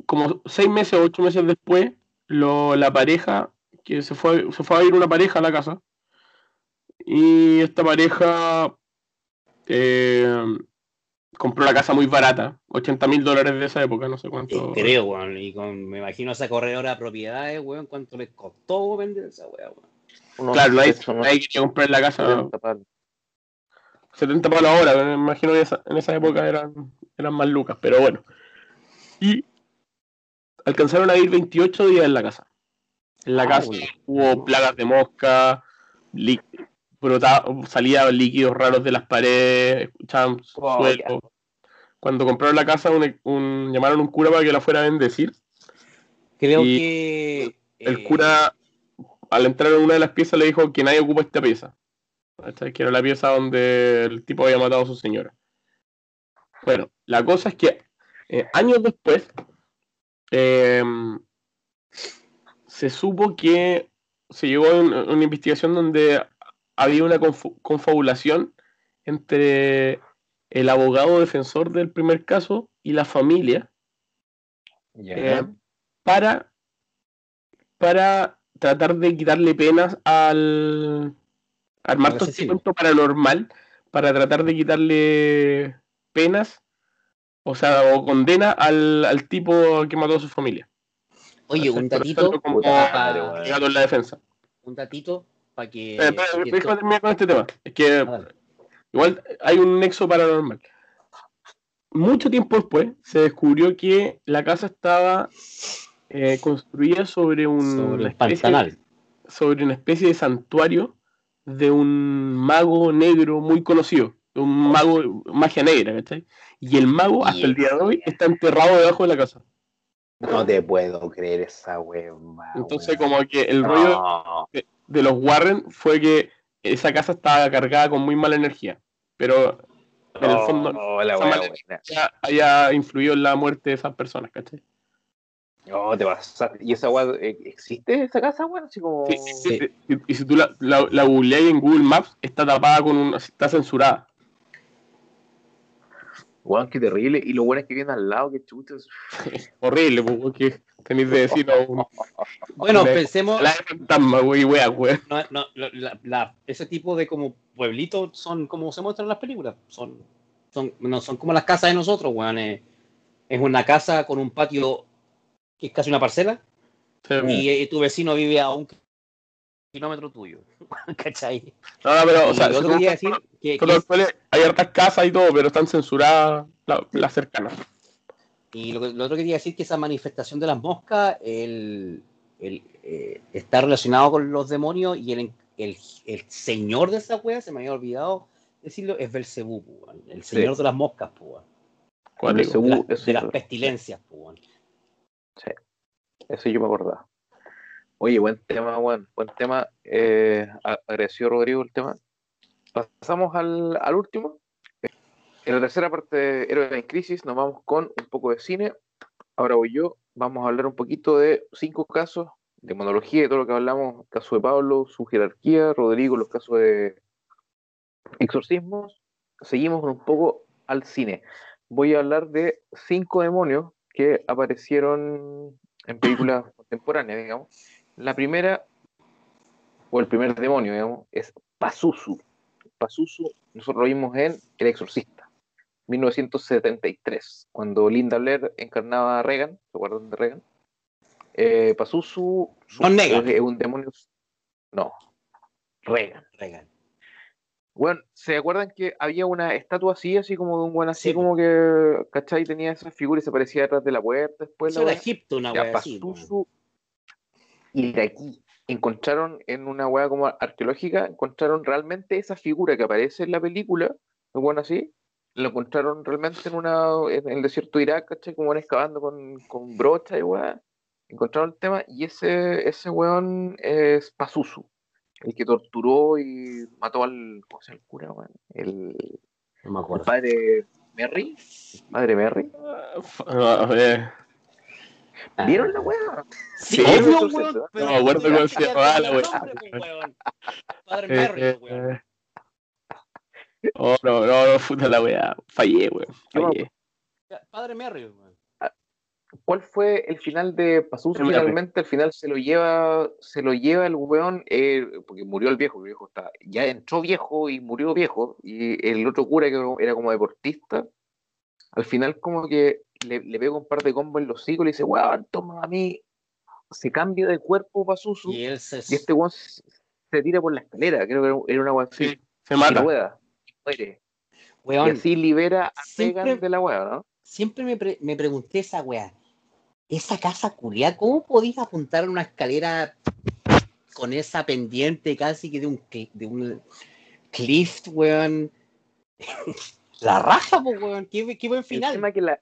como seis meses o ocho meses después, lo- la pareja, que se fue, se fue a ir una pareja a la casa, y esta pareja eh, compró la casa muy barata, 80 mil dólares de esa época, no sé Eh, cuánto. creo, weón. Y con, me imagino esa corredora de propiedades, weón, cuánto les costó vender esa weá, weón. Claro, nadie quería comprar la casa 70 palos. 70 palos ahora, me imagino que esa- en esa época eran, eran más lucas, pero bueno. Y alcanzaron a ir 28 días en la casa. En la Ah, casa bueno. hubo plagas de mosca, salían líquidos raros de las paredes, escuchaban Oh, suelo. Cuando compraron la casa, un, un- llamaron a un cura para que la fuera a bendecir. Creo Y que. El eh, cura, al entrar en una de las piezas, le dijo que nadie ocupa esta pieza. ¿Cachai? Que era la pieza donde el tipo había matado a su señora. Bueno, la cosa es que eh, años después eh, se supo que se llegó a un- a una investigación donde había una confabulación entre el abogado defensor del primer caso y la familia eh, para, para tratar de quitarle penas al armar todo este cuento paranormal, para tratar de quitarle penas, o sea, o condena al, al tipo que mató a su familia. Oye, un hacerlo como en la defensa. un datito para que. Eh, déjame terminar con este tema. Es que Ah. Igual hay un nexo paranormal. Mucho tiempo después se descubrió que la casa estaba eh, construida sobre un sobre especie- sobre una especie de santuario de un mago negro muy conocido, de un mago magia negra, ¿cachai? Y el mago hasta el día de hoy está enterrado debajo de la casa. No te puedo creer esa hueva. Entonces como que el rollo No. de, de los Warren fue que esa casa estaba cargada con muy mala energía, pero en el fondo Oh, la esa mala haya influido en la muerte de esas personas, ¿cachai? No, te pasaste. ¿Y esa weá eh, existe esa casa, weón? Así como. Sí, sí, sí. Y, y si tú la, la, la googleas en Google Maps, está tapada con un... está censurada. Weón, qué terrible. Y lo bueno es que viene al lado, que chutos. [LAUGHS] Horrible, pues, porque tenéis de decir a un... Bueno, La- pensemos, La de fantasma, güey, wea, güey. no, no, la- la- ese tipo de como pueblitos son como se muestran en las películas. Son, son, no, son como las casas de nosotros, weón. eh. Es una casa con un patio que es casi una parcela y, eh, tu vecino vive a un kilómetro tuyo. [LAUGHS] ¿Cachai? No, no, pero, o sea, otro que decir que, Con que hay hartas casas y todo, pero están censuradas la- las cercanas. Y lo, otro que quería decir que esa manifestación de las moscas el, el, eh, está relacionado con los demonios y el, el, el señor de esa wea, se me había olvidado decirlo, es Belcebú, el señor de las moscas. Belcebú. de, las- de las pestilencias. Weón. Eso yo me acordaba. Oye, buen tema, weón. Buen tema. Eh, agradeció Rodrigo el tema. Pasamos al, al último. En la tercera parte de Héroes en Crisis nos vamos con un poco de cine. Ahora voy yo. Vamos a hablar un poquito de cinco casos de monología, de todo lo que hablamos. Caso de Pablo, su jerarquía. Rodrigo, los casos de exorcismos. Seguimos un poco al cine. Voy a hablar de cinco demonios que aparecieron en películas [COUGHS] contemporáneas, digamos. La primera, o el primer demonio, digamos, es Pazuzu. Pazuzu, nosotros lo vimos en El Exorcista, 1973, cuando Linda Blair encarnaba a Reagan, ¿se acuerdan de Reagan? Eh, Pazuzu su- es un demonio. No, Reagan. Reagan. Bueno, ¿se acuerdan que había una estatua así, así como de un buen así, Sí. como que, ¿cachai? Tenía esa figura y se aparecía detrás de la puerta después. Eso la era weá? Egipto, una wea así. y de aquí encontraron en una hueá como arqueológica, encontraron realmente esa figura que aparece en la película, bueno así, lo encontraron realmente en una en el desierto de Irak, ¿cachai? Como van excavando con, con brocha y hueá, encontraron el tema y ese, ese weón es Pazuzu, el que torturó y mató al, ¿cómo se llama el cura, weón? El, No me el acuerdo. padre Merry, el padre Merry. Ah, eh, Ah. ¿Vieron la weá? Sí, Sí, obvio, eso weón, pero no me acuerdo cómo se llamaba la weá. Padre eh, Merry, eh, weón. eh. Oh, no, no, no, puta la weá. Fallé, weón. Fallé. Padre Merry, weón. ¿Cuál fue el final de Merry. Finalmente, al final se lo lleva, se lo lleva el weón, eh, porque murió el viejo, el viejo está, ya entró viejo y murió viejo, y el otro cura que era como deportista, al final como que le, le pega un par de combos en los hocicos y le dice, weón, toma a mí, se cambia de cuerpo Pazuzu, Y él se. y este weón se, se tira por la escalera, creo que era- era una weón así, Sí, se mata. y rueda, muere, y Weón, así libera a siempre- Reagan de la weá, ¿no? siempre me, pre- me pregunté esa weá. Esa casa culiada, ¿cómo podías apuntar una escalera con esa pendiente casi que de un, de un cliff, weón? [LAUGHS] la raja, pues, weón. Qué, qué buen El final. tema es que la,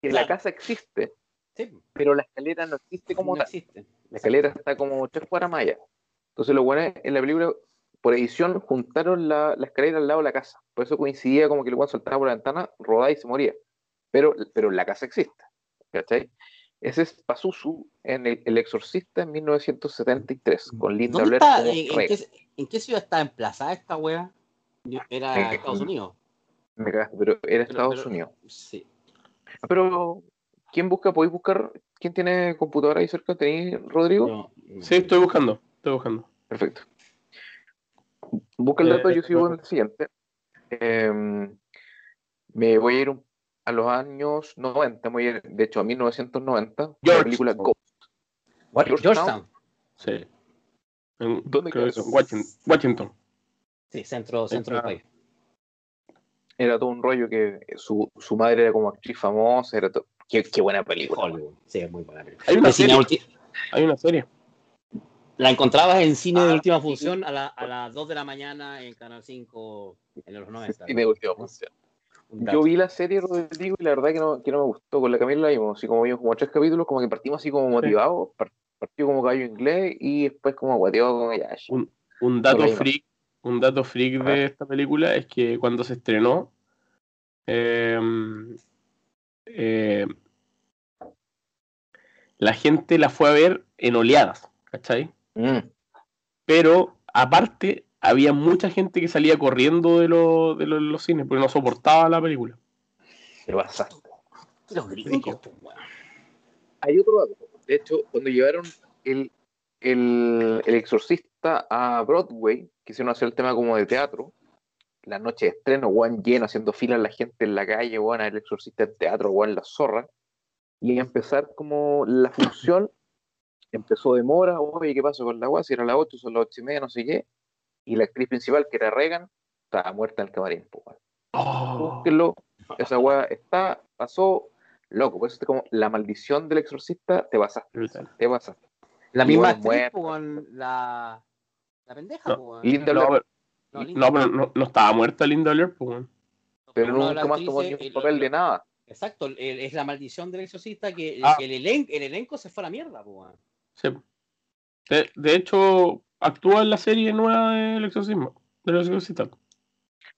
que la casa existe, Sí, pero la escalera no existe como no tal. existe. La escalera está como tres cuadras más allá. Entonces, lo bueno es, en la película, por edición, juntaron la, la escalera al lado de la casa. Por eso coincidía como que el weón saltaba por la ventana, rodaba y se moría. Pero, pero la casa existe. ¿Cachai? Ese es Pazuzu en el, El Exorcista en 1973, con Linda ¿Dónde Blair está? como ¿En, en qué, en qué ciudad está emplazada esta weá? Yo- Era Eh, Estados Unidos. Me cagaste, pero era Pero- Estados pero- Unidos. Sí. Pero, ¿quién busca? ¿Podéis buscar? ¿Quién tiene computadora ahí cerca? ¿Tenéis, Rodrigo? No, no. Sí, estoy buscando. Estoy buscando. Perfecto. Busca el dato, Eh, yo sigo en el siguiente. Em, me voy a ir un- a los años 90, me voy a ir, de hecho, a 1990, la George. película Ghost. What? Georgetown. Georgetown. Sí. En, ¿Dónde creo eso? Washington. Washington. Sí, centro, centro del Ah. país. Era todo un rollo que su, su madre era como actriz famosa, era todo. Qué, qué buena película. Hollywood. Sí, es muy buena película. Hay una cine serie. ulti- Hay una serie. La encontrabas en cine de ah, última función a, la, a las 2 de la mañana en Canal 5 en los 90. Y de última función. Yo vi la serie, Rodrigo, y la verdad que no, que no me gustó. Con la Camila la vimos, así como vimos como tres capítulos, como que partimos así como motivados, partió como caballo inglés y después como guateado como ya. Un, un dato freak, un dato freak de esta película es que cuando se estrenó, eh, eh, la gente la fue a ver en oleadas, ¿cachai? Mm. Pero aparte, había mucha gente que salía corriendo de, de, los cines porque no soportaba la película. Pero bastante. Los gringos, Hay otro dato. De hecho, cuando llevaron el, el, el, exorcista a Broadway, quisieron hacer el tema como de teatro, la noche de estreno, Juan lleno, haciendo fila la gente en la calle, Juan el exorcista en teatro, Juan la zorra, y empezar como la función empezó de mora, oye, ¿qué pasó con la agua? Si era las 8, son las 8 y media, no sé qué, y la actriz principal, que era Reagan, estaba muerta en el camarín. Oh. esa agua está, pasó, loco, pues es como la maldición del exorcista, te pasa, te pasa. La misma actriz, con la, la pendeja, no, Linda no, no, pero no, no, estaba muerta Linda Blair, pues. Pero nunca más tomó ni un papel de nada. Exacto, es la maldición del exorcista que, ah. el, elenco se fue a la mierda, pues. Sí. De, de, hecho, actúa en la serie nueva del exorcismo, del exorcista.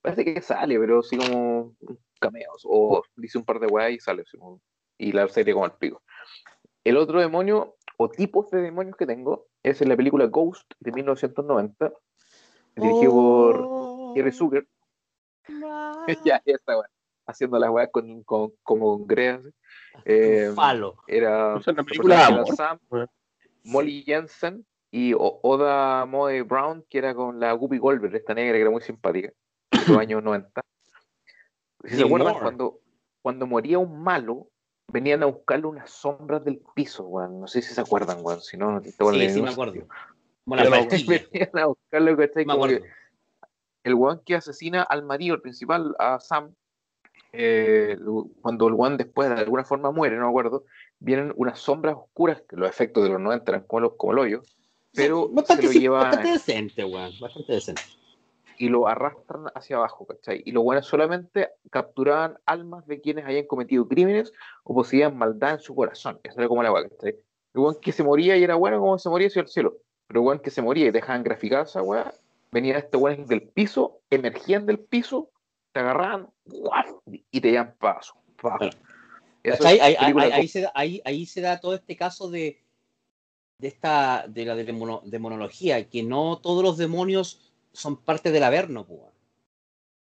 Parece que sale, pero sí como cameos, o dice un par de weas y sale, y la serie como el pico. El otro demonio, o tipos de demonios que tengo, es en la película Ghost de 1990, dirigido por Jerry Zucker. [LAUGHS] ya, ya está, haciendo las weas con, con, como con greas. Eh, Era una película Sam, Molly Jensen y Oda Moe Brown, que era con la Guppy Goldberg, esta negra que era muy simpática, en los [CLEARS THROAT] años 90. Si se acuerdan, cuando, cuando moría un malo, venían a buscarle unas sombras del piso, weón. No sé si se acuerdan, weón. Si no, te sí, sí, me acuerdo. Bueno, [LAUGHS] venían a buscarle, ¿cachai? el weón que asesina al marido, el principal, a Sam, eh, cuando el weón después de alguna forma muere, no me acuerdo, vienen unas sombras oscuras, que los efectos de los 90 eran como, como el hoyo, pero bastante, se lo lleva, bastante decente, weón, bastante decente. Y lo arrastran hacia abajo, ¿cachai? Y los buenos solamente capturaban almas de quienes hayan cometido crímenes o poseían maldad en su corazón. Eso era como la weá, ¿cachai? El weón que se moría y era bueno como se moría hacia el cielo. Pero el weón que se moría y dejaban graficar esa weá, venía este weón del piso, emergían del piso, te agarraban y te llevan paso. Ahí, ahí, ahí, se da, ahí, se da todo este caso de de esta de la demonología, que no todos los demonios son parte del Averno,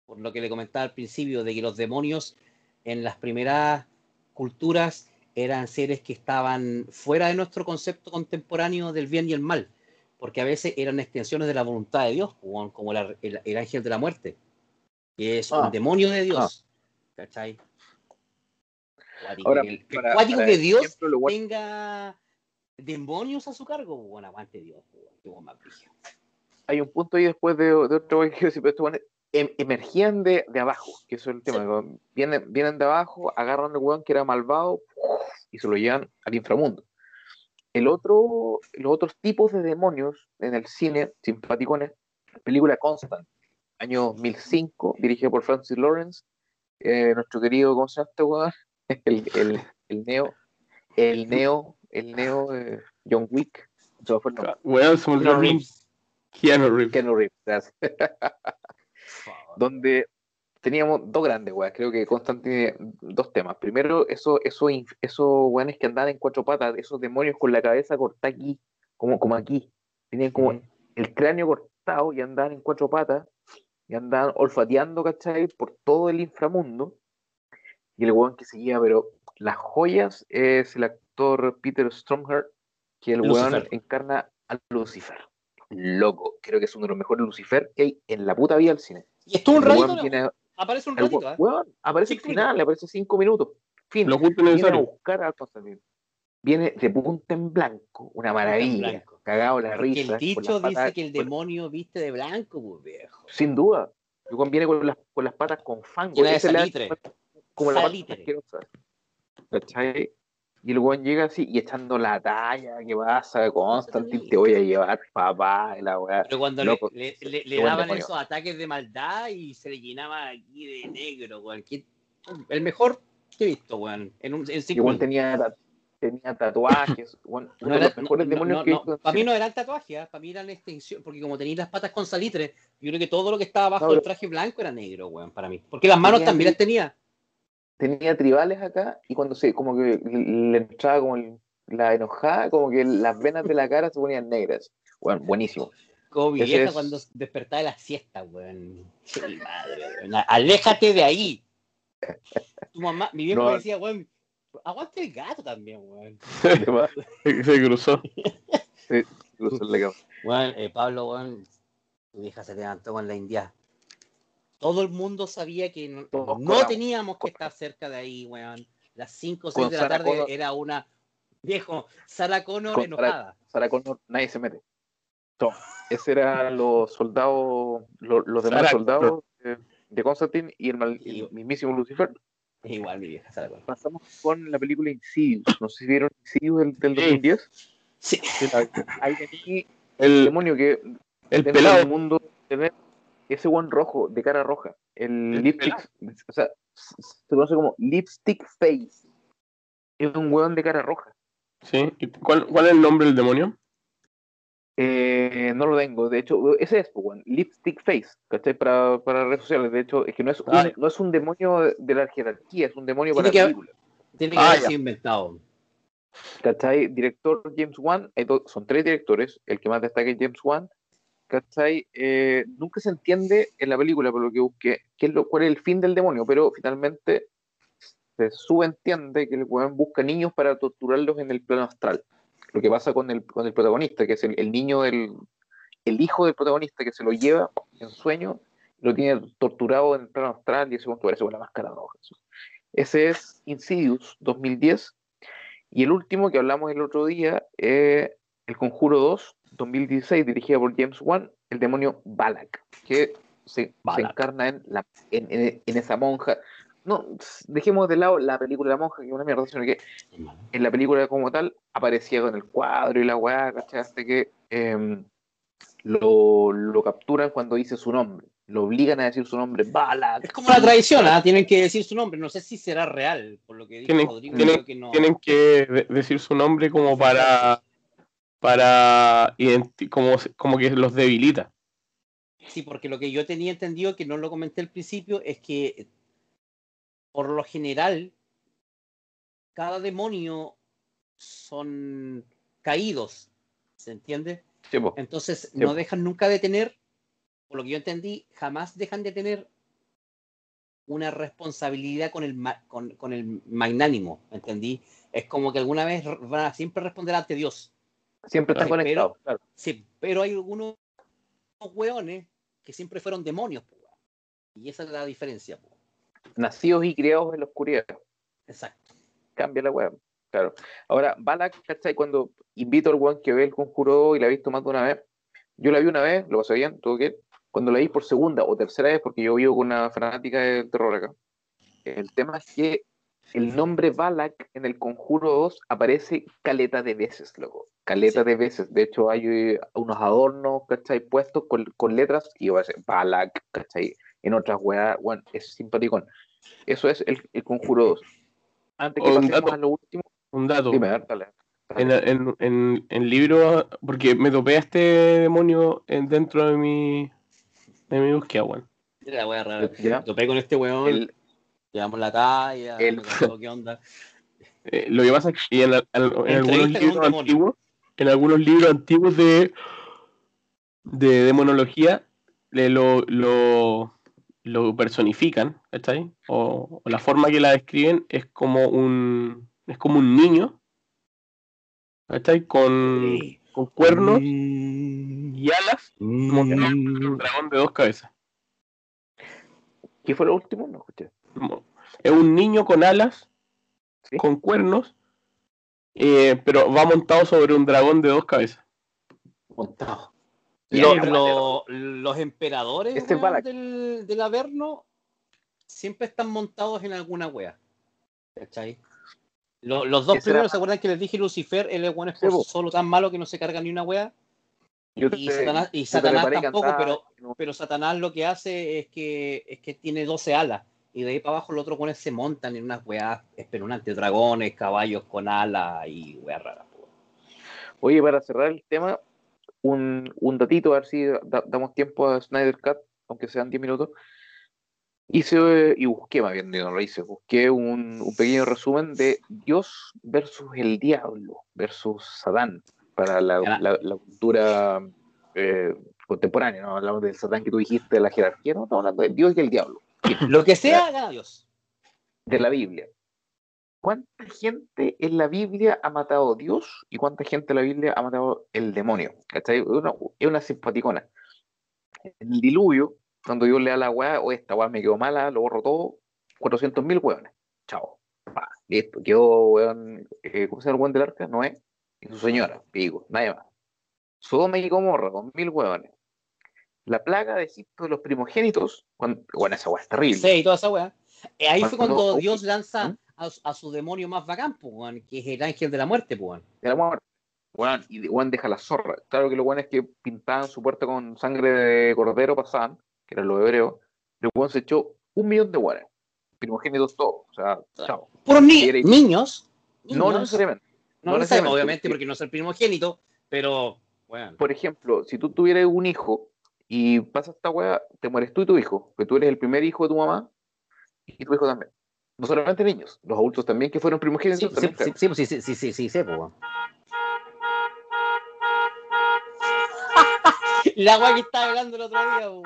por lo que le comentaba al principio, de que los demonios en las primeras culturas eran seres que estaban fuera de nuestro concepto contemporáneo del bien y el mal, porque a veces eran extensiones de la voluntad de Dios, como el, ángel de la muerte, que es un ah. demonio de Dios. Ah. ¿Cachai? Ahora, el, que Dios tenga demonios a su cargo, bueno, aguante Dios, más Hay un punto ahí después de, otro que em, emergían de, de, abajo, que eso es el tema. Vienen, vienen de abajo, agarran al weón que era malvado y se lo llevan al inframundo. El otro, los otros tipos de demonios en el cine, simpaticones, película Constant, año 2005, dirigida por Francis Lawrence, eh, nuestro querido, ¿cómo se llama este weón? [LAUGHS] El, el, el Neo, el Neo el Neo eh, John Wick. Well, Keanu Reeves. Keanu Reeves. Keanu Reeves, Donde teníamos dos grandes weas, creo que Constant tiene dos temas. Primero, eso, eso, esos weones que andaban en cuatro patas, esos demonios con la cabeza cortada aquí, como, como aquí. Tenían como el cráneo cortado y andaban en cuatro patas y andaban olfateando, ¿cachai? Por todo el inframundo. Y el weón que seguía, pero las joyas es el Peter Stromher, que el weón encarna a Lucifer. Loco, creo que es uno de los mejores Lucifer que hay en la puta vida del cine. Y estuvo un ratito, aparece un ratito. ¿eh? aparece al final, le aparece cinco minutos. Fin, lo viene a buscar al Constantino. Viene de punta en blanco, una maravilla. Cagado la risa. el dicho dice que el demonio viste de blanco, pues, viejo. Sin duda. El viene con las, con las patas con fango. Como la pata ¿Cachai? Y el weón llega así y echando la talla, ¿qué pasa? Constantine, te voy a llevar, papá, la weá. Pero cuando Loco, le, le- daban demonio. esos ataques de maldad y se le llenaba aquí de negro, weón. ¿Quién- El mejor que he visto, weón. En, un, en cinco Igual tenía, tenía tatuajes, [COUGHS] weón, No uno de era- los mejores no, demonios no, que he no, visto Para mí no eran tatuajes, para mí eran extensión, porque como tenéis las patas con salitre, yo creo que todo lo que estaba abajo No, del traje blanco era negro, weón, para mí. Porque las manos Tenía también las tenía. Tenía tribales acá y cuando se como que le entraba como el- la enojada, como que las venas de la cara se ponían negras. Bueno, buenísimo. Como mi vieja es- cuando despertaba de la siesta, weón. Mi madre, weón. Aléjate de ahí. Tu mamá, mi viejo No. me decía, weón, aguante el gato también, weón. [LAUGHS] Se, [LAUGHS] se cruzó. En la cama. Weón, eh, Pablo, weón, tu vieja se levantó con la india. Todo el mundo sabía que no, no teníamos que estar cerca de ahí, weón. Las 5 o 6 Con de la Sarah tarde Connor. era una. Viejo, Sarah Connor Con enojada. Sarah Connor, nadie se mete. Toma. Ese eran los soldados, los, los demás Sarah soldados de, de Constantine y el, mal- Y- el mismísimo Lucifer. Igual mi vieja, Sarah Connor. Pasamos con la película Insidious. No sé si vieron Insidious del, del Sí. 2010. Sí. Ahí tení El, el demonio que el pelado. del mundo tener ese buen rojo, de cara roja. El, El lipstick, o sea, se conoce como lipstick face. Es un hueón de cara roja. Sí. ¿Y ¿Cuál, ¿Cuál es el nombre del demonio? Eh, no lo tengo, de hecho, ese es, pues, weón, Lipstick Face, ¿cachai? Para, para redes sociales, de hecho, es que no es, un, Ah, no es un demonio de la jerarquía, es un demonio Tiene para que la película, Tiene que Ah, haber ya. sido inventado. ¿cachai? Director James Wan, hay dos- son tres directores, el que más destaca es James Wan, ¿cachai? Eh, nunca se entiende en la película, por lo que busqué, qué es lo, cuál es el fin del demonio, pero finalmente se subentiende que el weón busca niños para torturarlos en el plano astral. Lo que pasa con el, con el protagonista, que es el, el niño del, el hijo del protagonista que se lo lleva en sueño, lo tiene torturado en el plano astral y ese momento aparece con la máscara roja. Ese es Insidious 2010. Y el último que hablamos el otro día, eh, El Conjuro 2, 2016, dirigida por James Wan, el demonio Balak, que se, encarna en, la, en, en- en esa monja. No, dejemos de lado la película de la monja, que es una mierda, sino que en la película como tal aparecía con el cuadro y la weá, ¿cachai? Hasta que em, lo, lo capturan cuando dice su nombre. Lo obligan a decir su nombre, Balak. Es como la tradición, ¿ah? Tienen que decir su nombre. No sé si será real, por lo que dijo Tienen- Rodrigo. tienen- creo que no. Tienen que de- decir su nombre como para. Para como, como que los debilita. Sí, porque lo que yo tenía entendido, que no lo comenté al principio, es que por lo general, cada demonio son caídos, ¿se entiende? Sí. Entonces Sí. no dejan nunca de tener, por lo que yo entendí, jamás dejan de tener una responsabilidad con el, con, con el magnánimo, ¿entendí? Es como que alguna vez van a siempre responder ante Dios. Siempre están conectados, claro. Sí, pero hay algunos hueones que siempre fueron demonios, po, y esa es la diferencia. po. Nacidos y criados en la oscuridad. Exacto. Cambia la weá. Claro. Ahora, Balak, ¿cachai? Cuando invito al weón que ve el conjuro 2 y la he visto más de una vez, yo la vi una vez, lo pasé bien, todo bien. Cuando la vi por segunda o tercera vez, porque yo vivo con una fanática del terror acá, el tema es que el nombre Balak en el conjuro 2 aparece caleta de veces, loco. Caleta Sí. de veces. De hecho, hay eh, unos adornos, ¿cachai? Puestos con, con letras y va a ser Balak, ¿cachai? En otras weas, bueno, es simpaticón. Eso es el, el conjuro 2. Antes que Un pasemos dato. a lo último, Un dato. dime, ver, dale. En, en, en, en libro, porque me topé a este demonio en- dentro de mi, de mi búsqueda, weón. La wea rara. ¿Ya? Topé con este weón, El, llevamos la talla, el- qué onda. [LAUGHS] Eh, lo que pasa es que en, en- en algunos con libros antiguos, en algunos libros antiguos de, de demonología, le lo, lo, lo personifican, ¿cachai? O, o la forma que la describen es como un es como un niño, ¿cachai? Con, Sí. con cuernos Mm, y alas, montado sobre un dragón de dos cabezas. ¿Qué fue lo último? No escuché. Es un niño con alas, Sí. con cuernos, eh, pero va montado sobre un dragón de dos cabezas. montado. Y Lo- el lo- los emperadores Este weón, del, del Averno siempre están montados en alguna wea. ¿Cachai? los dos primeros, ¿se acuerdan que les dije Lucifer? Él es bueno, es solo tan malo que no se carga ni una wea. y Satanás, y Satanás tampoco, pero, pero Satanás lo que hace es que, es que tiene 12 alas. Y de ahí para abajo los otros buenos se montan en unas weas espeluznantes, dragones, caballos con alas y weas raras. Oye, para cerrar el tema, un, un datito, a ver si damos tiempo a Snyder Cut, aunque sean 10 minutos. Hice, y busqué, más bien, no lo hice, busqué un, un, pequeño resumen de Dios versus el diablo, versus Satán, para la, la, cultura eh, contemporánea, no hablamos del Satán que tú dijiste, de la jerarquía, no, estamos hablando de Dios y el diablo. [COUGHS] Lo que sea, gana Dios. De la Biblia. ¿Cuánta gente en la Biblia ha matado a Dios y cuánta gente en la Biblia ha matado el demonio? Es una, es una simpaticona. En el diluvio, cuando Dios le da la weá, o esta weá me quedó mala, lo borro todo, 400 mil weones. Chao. listo. Quedó weón, eh, ¿cómo se llama el weón del arca? Noé y su señora, digo, nadie más. Sodoma y Gomorra, con mil weones. La plaga de Egipto de los primogénitos, cuando, bueno, esa weá es terrible. Sí, toda esa weá. Eh, ahí fue cuando Dios lanza ¿Mm? a, su demonio más bacán, pues, que es el ángel de la muerte, pues. De la muerte. Bueno, y Juan deja la zorra. Claro que lo bueno es que pintaban su puerta con sangre de cordero, pasaban, que era lo hebreo. El Juan se echó un millón de guanes. Primogénitos todos. O sea, chao. Por niños. No necesariamente. No, necesariamente, obviamente, porque no es el primogénito, pero bueno. Por ejemplo, si tú tuvieras un hijo y pasa esta weá, te mueres tú y tu hijo, que tú eres el primer hijo de tu mamá y tu hijo también no solamente niños, los adultos también que fueron primogénitos. Sí, sí, sí, sí, sí, sí, sí, sí, sí, pues. [LAUGHS] La weá que estaba hablando el otro día, weón.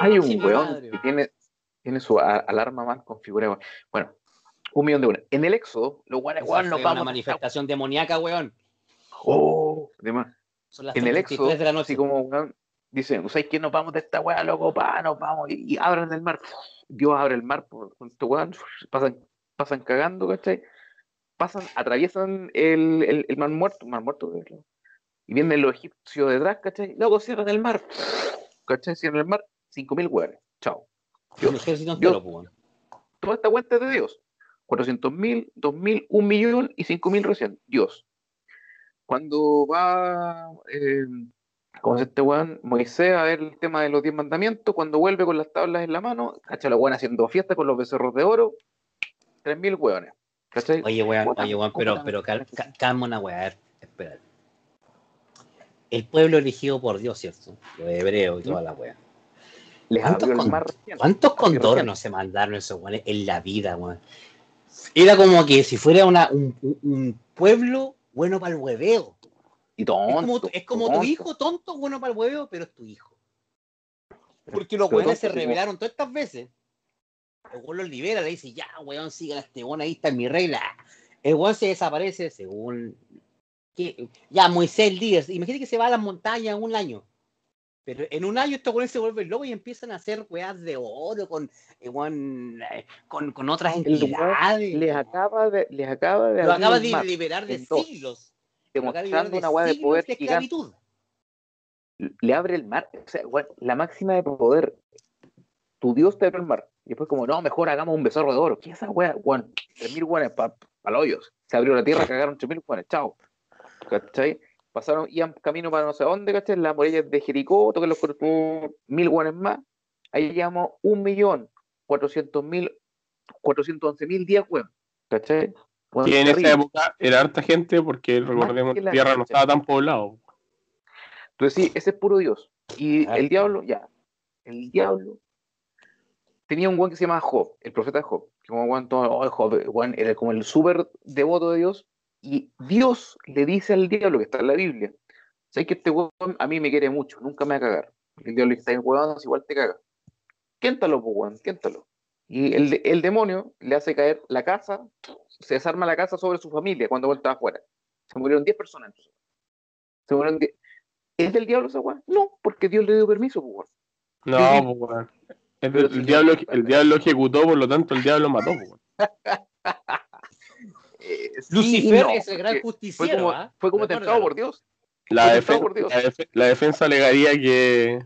Hay un weón que tiene, tiene su alarma más configurada. Bueno, un millón de una. En el éxodo, los guanes, weón, nos vamos. una manifestación demoníaca, weón. Oh, demás. En el éxodo, de la noche. así como, weón, dicen, ¿sabes qué? Nos vamos de esta weá, loco, pa, nos vamos. Y, y abran el mar. Dios abre el mar por, pasan, pasan cagando, ¿cachai? Pasan, atraviesan el, el, mar muerto, mar muerto, y vienen los egipcios detrás, ¿cachai? Luego cierran el mar, ¿cachai? Cierran el mar, 5.000 hueones, chao. Dios, Dios, toda esta cuenta es de Dios. 400.000, 2.000, 1 millón y 5.000 recién. Dios. Cuando va eh, como dice este weón, Moisés a ver el tema de los diez mandamientos, cuando vuelve con las tablas en la mano, cacha la weón haciendo fiesta con los becerros de oro, tres mil weones. ¿Cachai? Oye, weón, oye, weón, pero, pero calma una weá, espera. El pueblo elegido por Dios, ¿cierto? Los hebreos y toda la weá. ¿Cuántos, con, ¿Cuántos contornos se mandaron esos weones en la vida, weón? Era como que si fuera una, un, un pueblo bueno para el hueveo. Y tonto, es como, tu hijo tonto, bueno para el huevo, pero es tu hijo. Porque los weones se revelaron todas estas veces. El weón los libera, le dice, ya, weón, siga a este weón, ahí está en mi regla. El weón se desaparece según. Que, ya, Moisés Díaz, imagínate que se va a las montañas un año. Pero en un año estos weones se vuelven locos y empiezan a hacer weas de oro con, eh, eh, con, con, otras entidades. Les acaba de, les acaba de, Lo acaba de liberar de siglos demostrando una weá de poder gigante. Le abre el mar, o sea, la máxima de poder. Tu Dios te abre el mar. Y después, como, no, mejor hagamos un becerro de oro. ¿Qué es esa weá? Juan, 3.000 guanes para pa los hoyos. Se abrió la tierra, cagaron 8.000 guanes. Chao. ¿Cachai? Pasaron, iban camino para no sé dónde, ¿cachai? La muralla de Jericó, toquen los mil guanes más. Ahí llegamos un millón, cuatrocientos mil, cuatrocientos once mil días, weón. ¿Cachai? y en esa época era harta gente porque recordemos que la tierra no estaba tan poblado. Entonces sí, ese es puro Dios. Y el diablo, ya, el diablo tenía un guan que se llama Job, el profeta Job, que como Juan, oh, Job, Juan era como el súper devoto de Dios, y Dios le dice al diablo que está en la Biblia, sabes que este guan a mí me quiere mucho, nunca me va a cagar. El diablo está en huevadas, igual te caga. Quéntalo, Juan, quéntalo. Y el, el demonio le hace caer la casa, se desarma la casa sobre su familia cuando estaba afuera. Se murieron 10 personas. Se murieron 10. ¿Es del diablo esa weá? No, porque Dios le dio permiso, pues, No, pues, El, diablo, el diablo ejecutó, por lo tanto, el diablo mató, pues, [LAUGHS] eh, Lucifer es el gran justiciero. Fue como, ¿ah? fue como tentado por Dios. La, la, defensa alegaría que,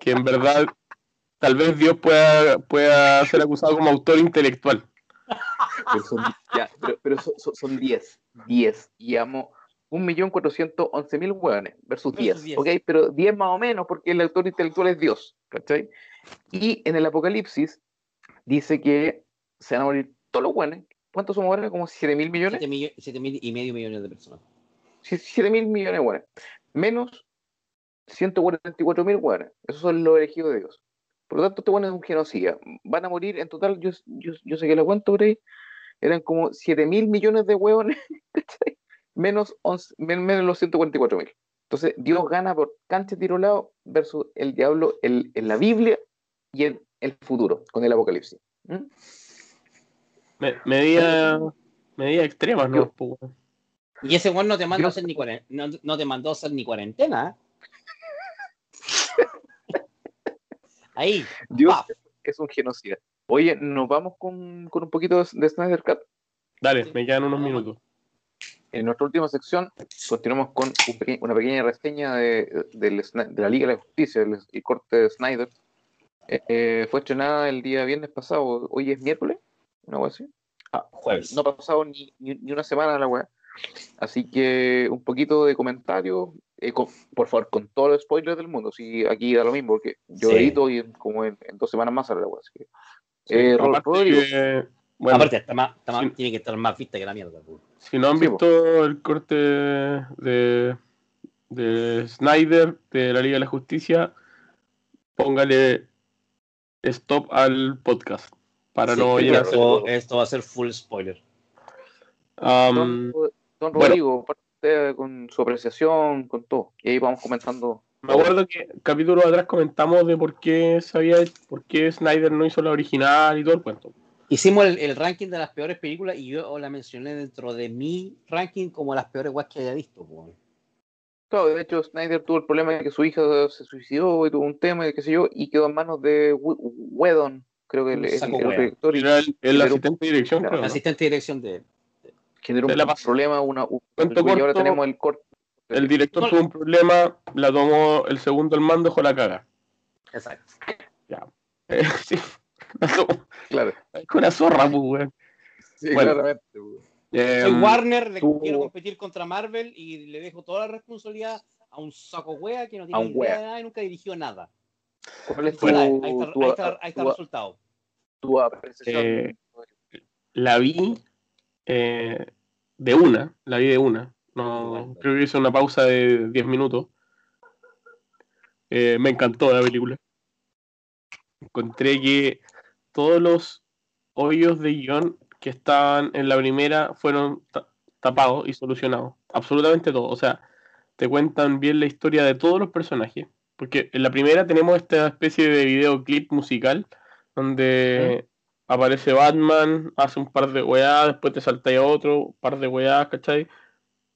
que en verdad tal vez Dios pueda, pueda ser acusado como autor intelectual. pero son, ya, pero, pero son- son- son 10. 10. Y amo 1.411.000 hueones versus Versus 10. 10. ¿Ok? Pero 10 más o menos porque el autor intelectual es Dios. ¿Cachai? Y en el Apocalipsis dice que se van a morir todos los hueones. ¿Cuántos somos ahora? ¿Como 7.000 millones? 7 millo- siete mil y medio millones de personas. 7 mil millones de hueones. Menos 144 mil hueones. Esos son los elegidos de Dios. Por lo tanto, este hueón es un genocida. Van a morir en total, yo, yo, yo sé que la cuento por ahí, eran como 7 mil millones de hueones, [LAUGHS] ¿cachai? menos, 11 men- menos los 144 mil. Entonces, Dios gana por cancha tiro lado versus el diablo en la Biblia y en el futuro, con el Apocalipsis. ¿Mm? Me- medida, medida extremas, ¿no? Pues. Y ese weón no te manda a hacer ni cuarentena. No, no te mandó a hacer ni cuarentena. ¿eh? [LAUGHS] Ahí. Dios paf. es un genocida. Oye, nos vamos con, con un poquito de, de Snyder Cut. Dale, Sí. me quedan unos minutos. En nuestra última sección continuamos con un peque- una pequeña reseña de, de la Liga de la Justicia, el, el corte de Snyder. Eh, eh, fue estrenada el día viernes pasado, hoy es miércoles, una wea así. Ah, jueves. No ha pasado ni, ni, ni una semana la wea. Así que un poquito de comentarios, eh, con- por favor, con todos los spoilers del mundo. Si aquí da lo mismo, porque yo Sí. edito y en- como en, en dos semanas más sale la wea. Así que, Sí, eh, Rodrigo, que, bueno, Aparte, está más, está más- sí. tiene que estar más vista que la mierda. pues. si no han Sí, visto el corte de, de Snyder de la Liga de la Justicia, póngale stop al podcast para Sí, no esto, esto va a ser full spoiler. Am, don, don bueno. Rodrigo, parte usted con su apreciación, con todo. Y ahí vamos comentando. Me acuerdo que capítulos atrás comentamos de por qué sabía, por qué Snyder no hizo la original y todo el cuento. Hicimos el, el ranking de las peores películas y yo la mencioné dentro de mi ranking como las peores guas que haya visto. pues. Claro, de hecho, Snyder tuvo el problema de que su hija se suicidó y tuvo un tema y qué sé yo, y quedó en manos de Wh- Whedon, creo que el, el- el wea. director, y Era el, el asistente de dirección, Claro, creo. ¿no? Asistente de dirección de. generó Se un problema, una, un, Cuento y ahora corto. tenemos el corte. El director No. tuvo un problema, la tomó el segundo al mando, dejó la caga. Exacto. Eh, [LAUGHS] sí. Claro, Es una zorra, pues, weón. sí, Bueno. claramente. weón. Eh, Soy Warner, le tú- quiero competir contra Marvel y le dejo toda la responsabilidad a un saco wea que no tiene un idea de nada y nunca dirigió nada. ¿Cuál es tu, Ahí está, ahí está, tu- ahí está- ahí está el resultado. tu apreciación? Eh, la vi eh, de una, la vi de una. No, creo que hice una pausa de 10 minutos. Eh, me encantó la película. Encontré que todos los hoyos de guion que estaban en la primera fueron ta- tapados y solucionados. Absolutamente todo. O sea, te cuentan bien la historia de todos los personajes. Porque en la primera tenemos esta especie de videoclip musical donde aparece Batman, hace un par de weá, después te salta a otro par de weá, ¿cachai?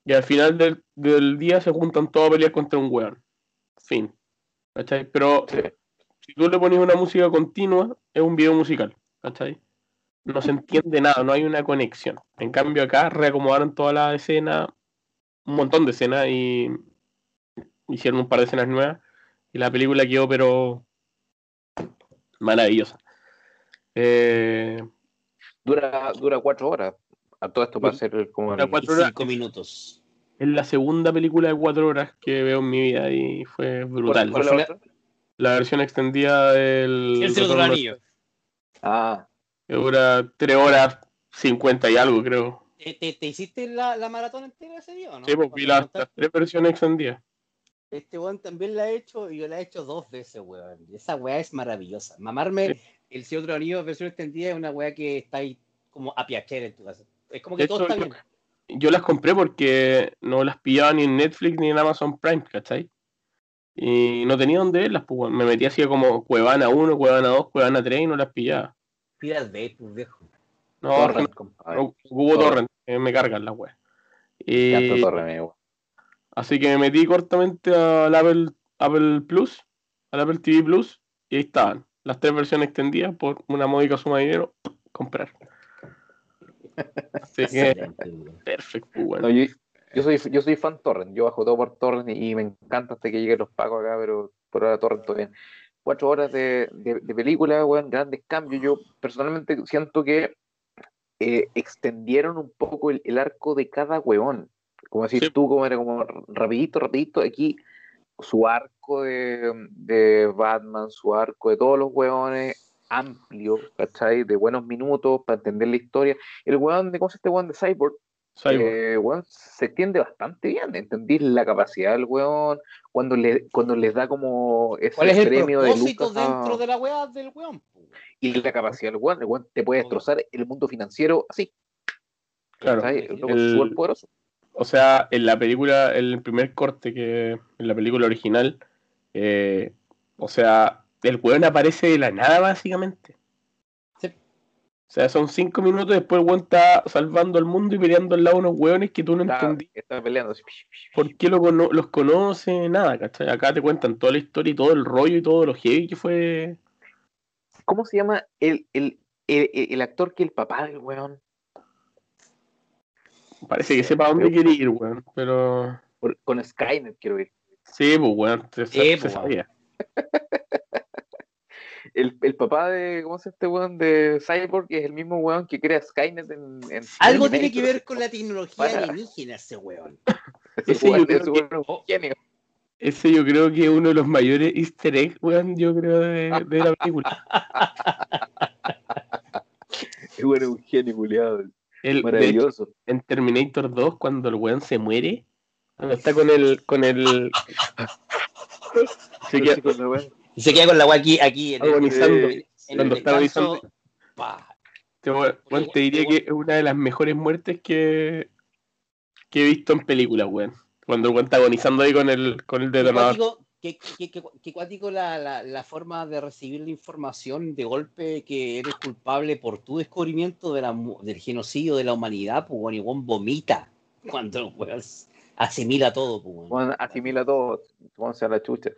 Y al final del, del día se juntan todos a pelear contra un weón. Fin. ¿Cachai? Pero Sí. si tú le pones una música continua, es un video musical, ¿cachai? No se entiende nada, no hay una conexión. En cambio acá reacomodaron toda la escena, un montón de escenas y hicieron un par de escenas nuevas y la película quedó pero maravillosa. Eh, Dura, dura cuatro horas. A todo esto va a ser como. Dura cuatro horas. cinco minutos. es la segunda película de cuatro horas que veo en mi vida y fue brutal. ¿Cuál ¿Cuál fue fue la otra? La versión extendida del El Señor Anillo. Ah, que dura 3 horas 50 y algo, creo. ¿Te, te, te hiciste la, la maratón entera ese día o no? sí, pues vi las tres versiones extendidas. Este weón también la ha hecho y yo la he hecho dos veces, weón. Y esa weá es maravillosa. Mamarme Sí. el Señor de los Anillos versión extendida es una weá que está ahí como a piachera en tu casa. Es como que De todo hecho, está yo- bien. Yo las compré porque no las pillaba ni en Netflix ni en Amazon Prime, ¿cachai? Y no tenía dónde verlas, pues me metí así como Cuevana 1, Cuevana 2, Cuevana 3 y no las pillaba. Pira de tu viejo. No, Torrent, no, Hugo Torrent. Torrent, que me cargan las weas. Ya Y Torre, amigo. Así que me metí cortamente al Apple, Apple Plus, al Apple TV Plus, y ahí estaban las tres versiones extendidas por una módica suma de dinero, comprar. Así que, perfecto, pues, bueno. No, yo, yo soy, yo soy fan Torrent, yo bajo todo por Torrent y, y me encanta hasta que lleguen los pagos acá, pero por ahora Torrent todo bien. Cuatro horas de, de, de película, weón, grandes cambios. Yo personalmente siento que eh, extendieron un poco el, arco de cada weón. Como decís tú, como era como rapidito, rapidito, aquí su arco de, de, Batman, su arco de todos los weones, amplio, ¿cachai? De buenos minutos para entender la historia. El weón de, ¿cómo se este weón de Cyborg? Eh, se extiende bastante bien, entendí la capacidad del weón, cuando le, cuando les da como ese ¿Cuál es el premio de Lucas dentro de la weá del weón? Y la capacidad del weón, el weón te puede destrozar el mundo financiero así. Claro. El, poderoso. O sea, en la película, el primer corte que en la película original, eh, o sea, el weón aparece de la nada básicamente. O sea, son cinco minutos después el weón está salvando al mundo y peleando al lado de unos weones que tú no entendí. Está peleando. ¿Por qué los conoce? Nada, ¿cachai? Acá te cuentan toda la historia y todo el rollo y todo lo heavy que fue. ¿Cómo se llama el, el, el, actor que el papá del weón? Parece que sepa dónde quiere ir, weón, pero. con Skynet quiero ir. Sí, pues weón, se, sí, pues, sabía. [LAUGHS] el, el, papá de, ¿cómo se llama este weón? De Cyborg, que es el mismo weón que crea Skynet en... en Algo tiene que ver con la tecnología alienígena ese weón. [LAUGHS] ese, yo creo que, ese yo creo que es uno de los mayores easter eggs, weón, yo creo, de, de la película. [LAUGHS] es bueno, un genio culiado. Maravilloso. en Terminator 2, cuando el weón se muere, cuando está con el... Con el... se queda, y se queda con la agua aquí, aquí en agonizando. El, cuando está agonizando. Te, bueno, te diría que es una de las mejores muertes que, que he visto en películas, weón. Cuando el weón está agonizando ahí con el, con el detonador. Qué, qué, qué, cuático la, la, la, forma de recibir la información de golpe que eres culpable por tu descubrimiento de la, del genocidio de la humanidad, pues bueno, weón vomita [LAUGHS] cuando weón asimila todo, pues bueno. asimila todo, vamos a la chucha.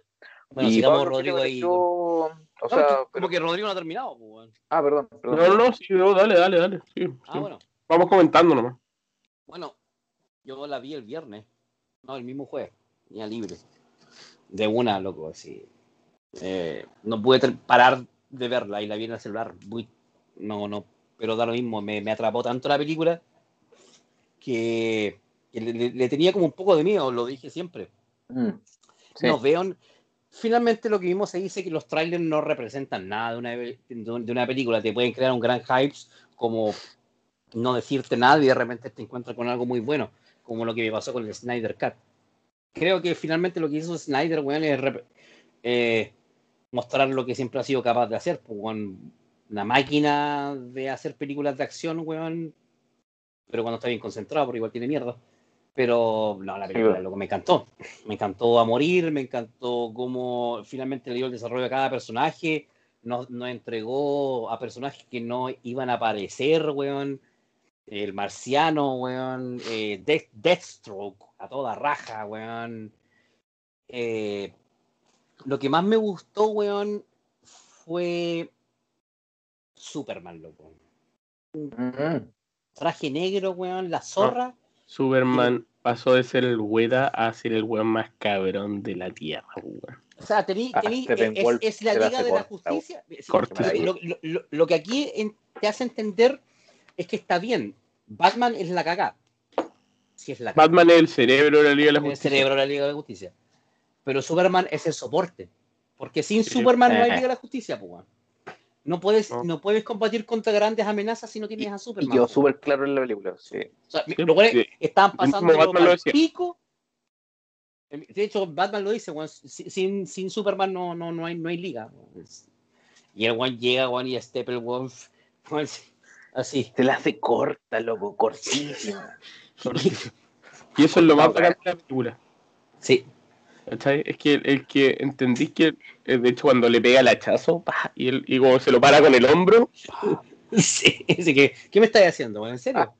Bueno, y sigamos Rodrigo ahí. O sea, como que Rodrigo no ha terminado. Pues, ah, perdón, perdón. No, no, sí, dale, dale, dale. Sí, ah, bueno. Vamos comentando nomás. Bueno, yo la vi el viernes. No, el mismo jueves. Tenía libre. De una, loco, así. Eh, no pude parar de verla y la vi en el celular. Muy, no, no, pero da lo mismo. Me, me atrapó tanto la película que, le, tenía como un poco de miedo, lo dije siempre. Mm, no veo, finalmente lo que vimos se dice que los trailers no representan nada de una, de una película. Te pueden crear un gran hype como no decirte nada y de repente te encuentras con algo muy bueno, como lo que me pasó con el Snyder Cut. Creo que finalmente lo que hizo Snyder, weón, es eh, mostrar lo que siempre ha sido capaz de hacer. Pues, una máquina de hacer películas de acción, weón, pero cuando está bien concentrado, porque igual tiene mierda. Pero no, la película lo que me encantó. Me encantó a morir, me encantó cómo finalmente le dio el desarrollo a cada personaje. Nos, nos entregó a personajes que no iban a aparecer, weón. El marciano, weón. Eh, Deathstroke, a toda raja, weón. Eh, lo que más me gustó, weón, fue Superman, loco. Traje negro, weón, la zorra. Superman pasó de ser el Weda a ser el weón más cabrón de la tierra, weón. O sea, tení, ah, tení, es, la Liga de la Justicia. lo, que aquí te hace entender es que está bien. Batman es la cagada. es la Batman es el cerebro de la Liga de la Justicia. El cerebro de la Liga de la Justicia. Pero Superman es el soporte. Porque sin Superman no hay Liga de la Justicia, pues. No puedes, no. puedes combatir contra grandes amenazas si no tienes a Superman. Y yo súper claro en la película, sí. O sea, están pasando al pico. De hecho, Batman lo dice, sin, sin Superman no, no, no, hay, no hay liga. Y el one llega, one y Steppenwolf, así. Se la hace corta, loco, cortísima. [LAUGHS] [LAUGHS] y eso es lo más bacán de la película. Sí. Es que el, que entendís que, eh, de hecho, cuando le pega el hachazo y, él, y como se lo para con el hombro. [LAUGHS] Sí, que, ¿qué me estáis haciendo? ¿En serio?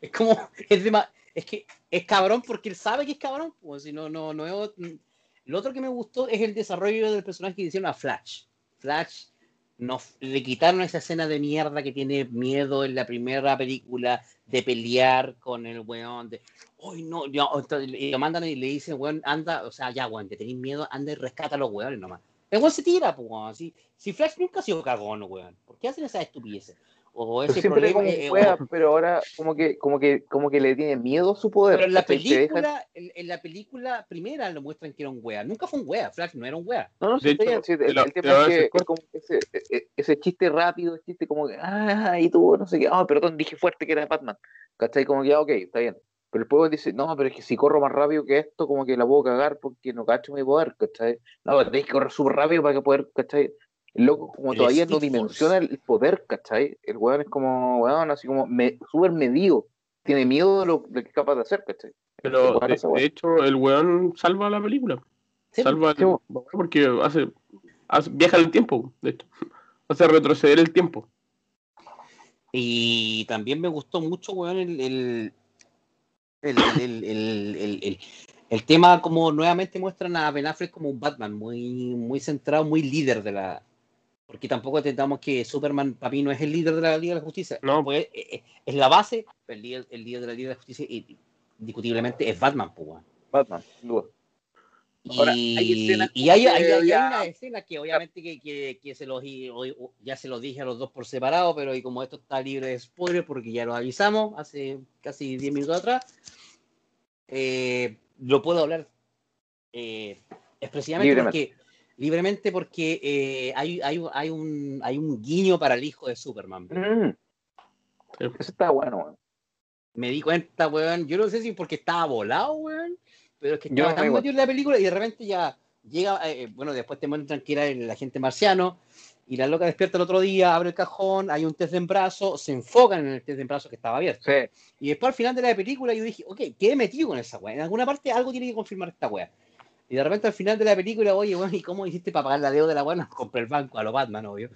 es como, es, de, es que es cabrón porque él sabe que es cabrón. Pues, si no, no, no Lo otro que me gustó es el desarrollo del personaje que hicieron a Flash. Flash nos le quitaron esa escena de mierda que tiene miedo en la primera película de pelear con el weón de uy no, y lo mandan y le dicen weón anda, o sea ya weón, te tenés miedo, anda y rescata a los weones nomás. El weón se tira, pues weón, si, si Flash nunca ha sido cagón, weón, ¿por qué hacen esas estupideces? O ese siempre problema, como eh, wea, o- pero ahora como que, como que, como que le tiene miedo a su poder. pero en la película, en, en la película primera lo muestran que era un wea. Nunca fue un wea, Flash no era un wea. No, no, sí, está hecho, bien, sí, el, el te tema es que es como ese, e- e- ese chiste rápido, chiste como que, ah, y tú, no sé qué, ah, perdón, dije fuerte que era Batman, ¿cachai? Como que, ah, ok, está bien. Pero el juego dice, no, pero es que si corro más rápido que esto, como que la puedo cagar porque no cacho mi poder, ¿cachai? No, pero tenés que correr súper rápido para que poder, ¿cachai? El loco como El todavía no dimensiona el poder, ¿cachai? El weón es como, weón, así como me, súper medido. Tiene miedo de lo, de que es capaz de hacer, ¿cachai? Pero Bueno, de, hecho, el weón salva la película. Sí, salva sí, bo. porque hace, hace- viaja el tiempo, de hecho. [LAUGHS] Hace retroceder el tiempo. Y también me gustó mucho, weón, el, el, el, el, el, el- el- el tema como nuevamente muestran a Ben Affleck como un Batman, muy, muy centrado, muy líder de la... Porque tampoco entendamos que Superman para mí no es el líder de la Liga de la Justicia. No. Pues, es, es- es la base, el líder, el líder de la Liga de la Justicia y, indiscutiblemente es Batman, pues. Batman, sin duda. Ahora, hay Y, escenas y hay, hay, hay una escena que obviamente que, que, que se los ya se los dije a los dos por separado, pero y como esto está libre de spoiler porque ya lo avisamos hace casi 10 minutos atrás, eh, lo puedo hablar eh, expresivamente Libremente. porque libremente porque eh, hay, hay, hay, un, hay un guiño para el hijo de Superman. Mm. Eso está bueno. Me di cuenta, weón, yo no sé si porque estaba volado, weón, pero es que Yo estaba me tan metido en la película y de repente ya llega, eh, bueno, después te muestran que era el agente marciano y la loca despierta el otro día, abre el cajón, hay un test de embarazo, se enfocan en el test de embarazo que estaba abierto. Sí. Y después al final de la película yo dije, ok, quedé metido con esa weá. En alguna parte algo tiene que confirmar esta weá. Y de repente al final de la película, oye, weón, ¿y cómo hiciste para pagar la deuda de la? No, compré el banco a lo Batman, obvio.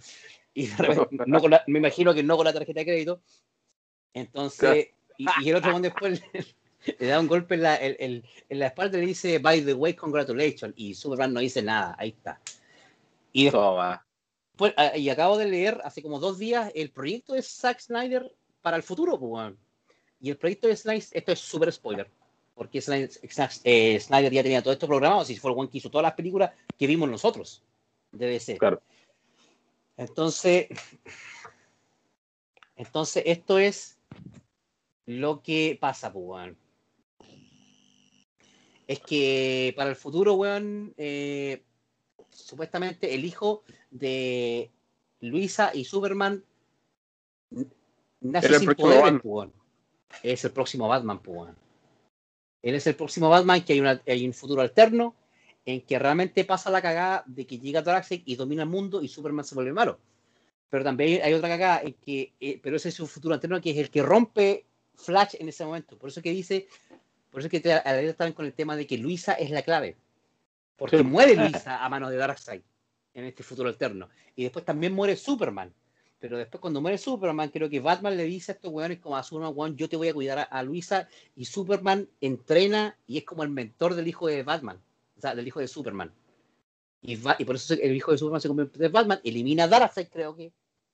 Y de repente, [LAUGHS] no con la- me imagino que no con la tarjeta de crédito. Entonces, y, y el otro después [LAUGHS] le da un golpe en la, en, en- en la espalda y le dice, by the way, congratulations. Y Superman no dice nada, ahí está. Y después, ah, y acabo de leer hace como dos días el proyecto de Zack Snyder para el futuro, pues, weón. Y el proyecto de Snyder, esto es súper spoiler, porque Snyder, eh, Snyder ya tenía todo esto programado, si fue el one que hizo todas las películas que vimos nosotros de DC. Claro. Entonces, entonces esto es lo que pasa, pues, weón. Es que para el futuro, weón, eh, supuestamente el hijo de Luisa y Superman nace sin poderes, pues, weón. Es el próximo Batman, pues, weón. Él es el próximo Batman, que hay, una, hay un futuro alterno en que realmente pasa la cagada de que llega Darkseid y domina el mundo y Superman se vuelve malo. Pero también hay otra cagada en que, eh, pero ese es un futuro alterno que es el que rompe Flash en ese momento. Por eso que dice, por eso que te, también con el tema de que Luisa es la clave. Porque Sí. muere Luisa a manos de Darkseid en este futuro alterno. Y después también muere Superman. Pero después cuando muere Superman, creo que Batman le dice a estos weones como a Superman, weón, yo te voy a cuidar a, a Luisa. Y Superman entrena y es como el mentor del hijo de Batman. O sea, del hijo de Superman. Y, va- y por eso el hijo de Superman se convierte en Batman, elimina a Darkseid, creo que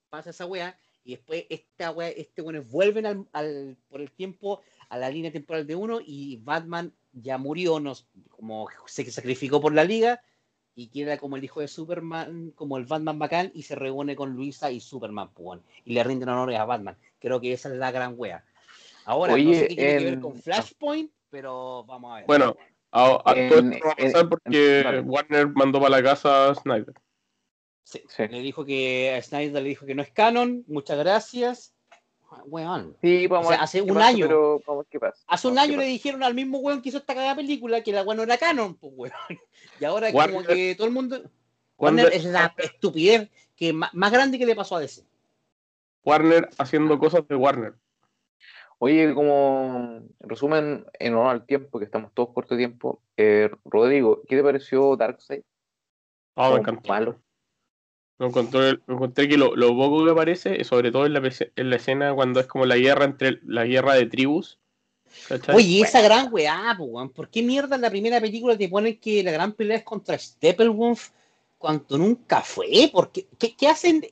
pasa esa wea. Y después esta wea, este bueno vuelven al, al- por el tiempo a la línea temporal de uno y Batman ya murió, nos, como se sacrificó por la liga y queda como el hijo de Superman, como el Batman bacán y se reúne con Luisa y Superman, pues, y le rinden honores a Batman. Creo que esa es la gran wea. Ahora, no Oye, sé qué tiene que ver con Flashpoint, pero vamos a ver. Bueno, a, a En- todo esto va a pasar en- porque vale. Warner mandó para la casa a Snyder. Sí, Sí. Le dijo que a Snyder le dijo que no es canon, muchas gracias. Weón. Sí, vamos O sea, a ver hace un pasa, año. Pero vamos qué pasa. Hace un Vamos año qué le dijeron al mismo weón que hizo esta cagada película que la weón no era canon, pues weón. [LAUGHS] Y ahora Warner- como que todo el mundo. Warner, Warner es la estupidez que más, más grande que le pasó a DC. Warner haciendo cosas de Warner. Oye, como en resumen, en honor al tiempo, que estamos todos corto de tiempo, eh, Rodrigo, ¿qué te pareció Darkseid? Ah, me encantó. Malo. Encontré, encontré que lo, lo poco que aparece, sobre todo en la, en la escena cuando es como la guerra entre la guerra de tribus. Oye, esa gran weá, weón. ¿Por qué mierda en la primera película te ponen que la gran pelea es contra Steppenwolf cuando nunca fue? ¿Por qué, qué, qué hacen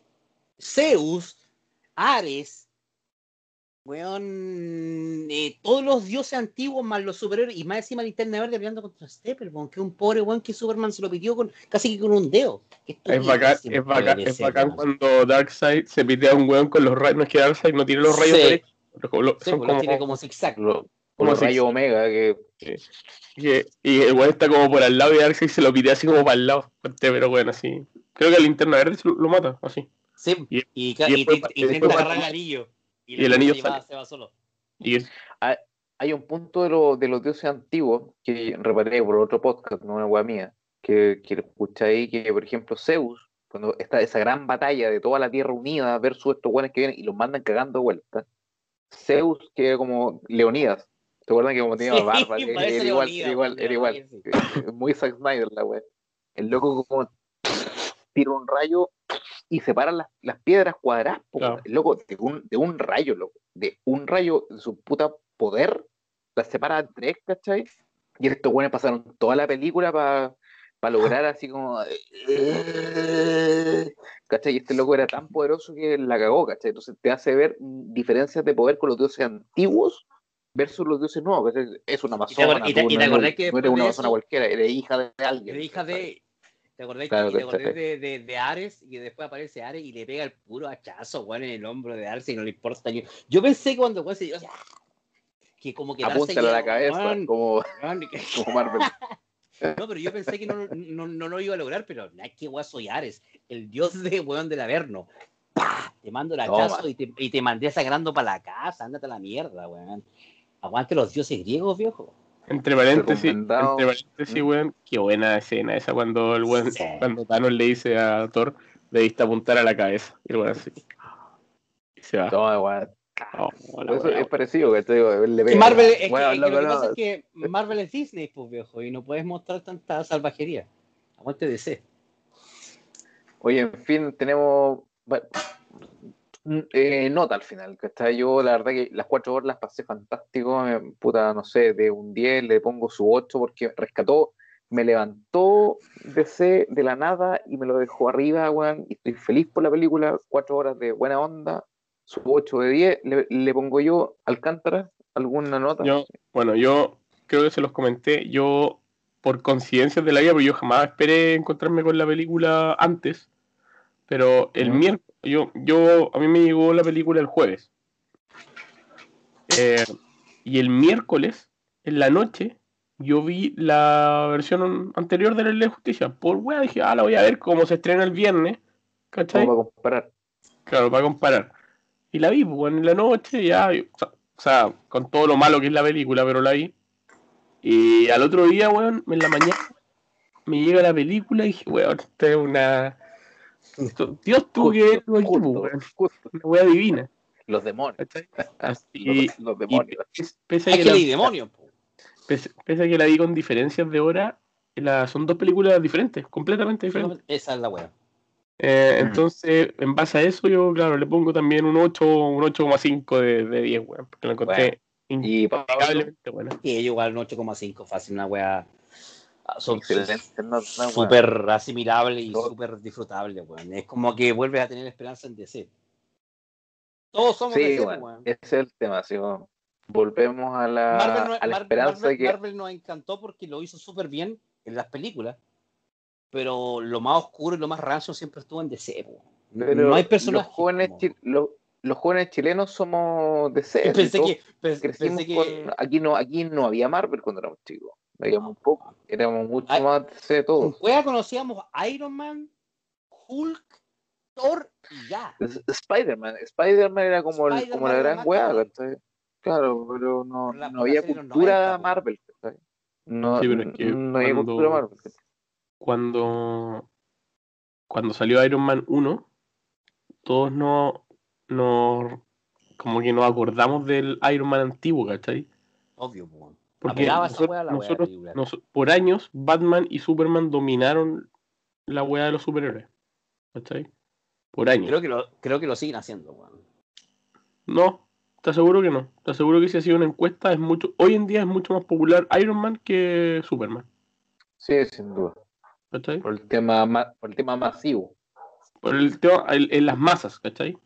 Zeus, Ares weón, eh, todos los dioses antiguos más los superhéroes y más encima Linterna Verde peleando contra Stepper, weón, que un pobre weón que Superman se lo pidió con, casi que con un dedo. Es bacán, es bacán, es bacán cuando Darkseid se pitea a un weón con los rayos. No es que Darkseid no tiene los rayos Sí. derechos, lo- Sí, son pues lo como, tiene como zigzag. Lo- como rayo omega, que y el weón está como por al lado y Darkseid se lo pitea así como para el lado. Fuerte, Pero bueno, así. Creo que el linterna verde lo, lo mata, así. Sí, Y- y, y y después- intenta después- agarrar el anillo. Y el anillo se va, sale. se va solo. Y es, hay un punto de, lo- de los dioses antiguos que reparé por otro podcast, no una wea mía, que, que escuché ahí que, por ejemplo, Zeus, cuando está esa gran batalla de toda la Tierra unida versus estos weones que vienen y los mandan cagando de vuelta, Zeus, que era como Leonidas, ¿te acuerdas que como tenía Sí, barba? [LAUGHS] Era, igual, era igual, era igual. [LAUGHS] Muy Zack Snyder la wea. El loco como tira un rayo y separa las, las piedras cuadradas, po, Claro. el loco, de un, de un rayo, loco, de un rayo de su puta poder, las separa en tres, ¿cachai? Y estos güeyes pasaron toda la película para lograr así como. ¿Cachai? Y este loco era tan poderoso que la cagó, ¿cachai? Entonces te hace ver diferencias de poder con los dioses antiguos versus los dioses nuevos. ¿cachai? Es una te amazona. y te- tú y no te eres- acordás que no eres después una amazona cualquiera, eres hija de alguien. Eres hija de. ¿Te Claro, y te acordás de, de, de Ares y después aparece Ares y le pega el puro hachazo, weón, en el hombro de Ares y no le importa ni. Yo pensé cuando weón se dio, que como que Apúntale a la cabeza, [LAUGHS] como, Marvel. [LAUGHS] No, pero yo pensé que no, no, no lo iba a lograr, pero es que weón soy Ares, el dios de weón del Averno. ¡Pah! Te mando el hachazo y te, y te mandé sangrando para la casa, ándate a la mierda, weón. Aguante los dioses griegos, viejo. Entre paréntesis, entre paréntesis, Mm. weón, qué buena escena esa cuando el weón, Sí. cuando Thanos le dice a Thor, debiste apuntar a la cabeza. Y el weón así. Y se va. Toma, weón. Oh, Eso es parecido, que te digo, le pega. Marvel, es que loco, lo que no. pasa es que Marvel es Disney, pues viejo, y no puedes mostrar tanta salvajería. Aguante DC. Oye, en fin, tenemos eh, nota al final, ¿cachai? Yo la verdad que las cuatro horas las pasé fantástico, eh, puta, no sé, de un 10 le pongo su 8 porque rescató, me levantó DC de la nada y me lo dejó arriba, weón, y estoy feliz por la película, cuatro horas de buena onda, su 8 de 10, le, le pongo yo, Alcántara, ¿alguna nota? Yo, bueno, yo creo que se los comenté. Yo, por coincidencias de la vida, porque yo jamás esperé encontrarme con la película antes. Pero el miércoles, yo, yo, a mí me llegó la película el jueves. Eh, y el miércoles, en la noche, yo vi la versión anterior de la Ley de Justicia. Por wea dije, ah, la voy a ver como se estrena el viernes. ¿Cachai? Para comparar. Claro, para comparar. Y la vi, pues, en la noche, ya, y- o sea, o sea, con todo lo malo que es la película, pero la vi. Y al otro día, weón, en la mañana, me llega la película y dije, weón, esta es una... Dios tuvo que ver justo. una wea divina. Los demonios. Y, [LAUGHS] los y demonios. pese- pese a Es que que la- leí demonio, po. pese- pese a que la vi con diferencias de hora, la- son dos películas diferentes, completamente diferentes. Esa es la wea. Eh, Mm. entonces, en base a eso, yo, claro, le pongo también un 8, un 8,5 de, de 10, weón, porque lo encontré Y Pablo, impecablemente buena. Y yo igual un 8,5, fácil, una wea. Son excelente. no- weón. súper asimilable y súper disfrutable, weón. Es como que vuelves a tener esperanza en DC. Todos somos Sí, DC, weón. ese es el tema. así como volvemos a la, Marvel, no- a la esperanza Marvel- que. Marvel nos encantó porque lo hizo súper bien en las películas, pero lo más oscuro y lo más rancio siempre estuvo en DC. po. pero no hay personajes. Los jóvenes, como- los, los jóvenes chilenos somos de C. [LAUGHS] Pensé que, pens- crecimos pensé que con- aquí, no, aquí no había Marvel cuando éramos chicos. Veíamos un poco. Éramos mucho Ay. más DC con todos. Cueva conocíamos Iron Man, Hulk, Thor y ya. Spider-Man. Spider-Man era como, el- como la gran weá. Claro, pero no, la- no había de cultura 90, po. Marvel. ¿cachai? No, Sí, pero es que no había cuando- cultura Marvel. Cuando, cuando salió Iron Man 1, todos no, no, como que nos acordamos del Iron Man antiguo, ¿cachai? Obvio, po. Porque nosotros- weá a la weá nosotros- película. nos- por años, Batman y Superman dominaron la weá de los superhéroes, ¿cachai? Por años. Creo que lo, creo que lo siguen haciendo, weón. No, te aseguro que no. Te aseguro que si ha sido una encuesta, es mucho, hoy en día es mucho más popular Iron Man que Superman. Sí, sin duda. ¿Cachai? Por el tema, ma- por el tema masivo. Por el tema, el- en las masas, ¿cachai?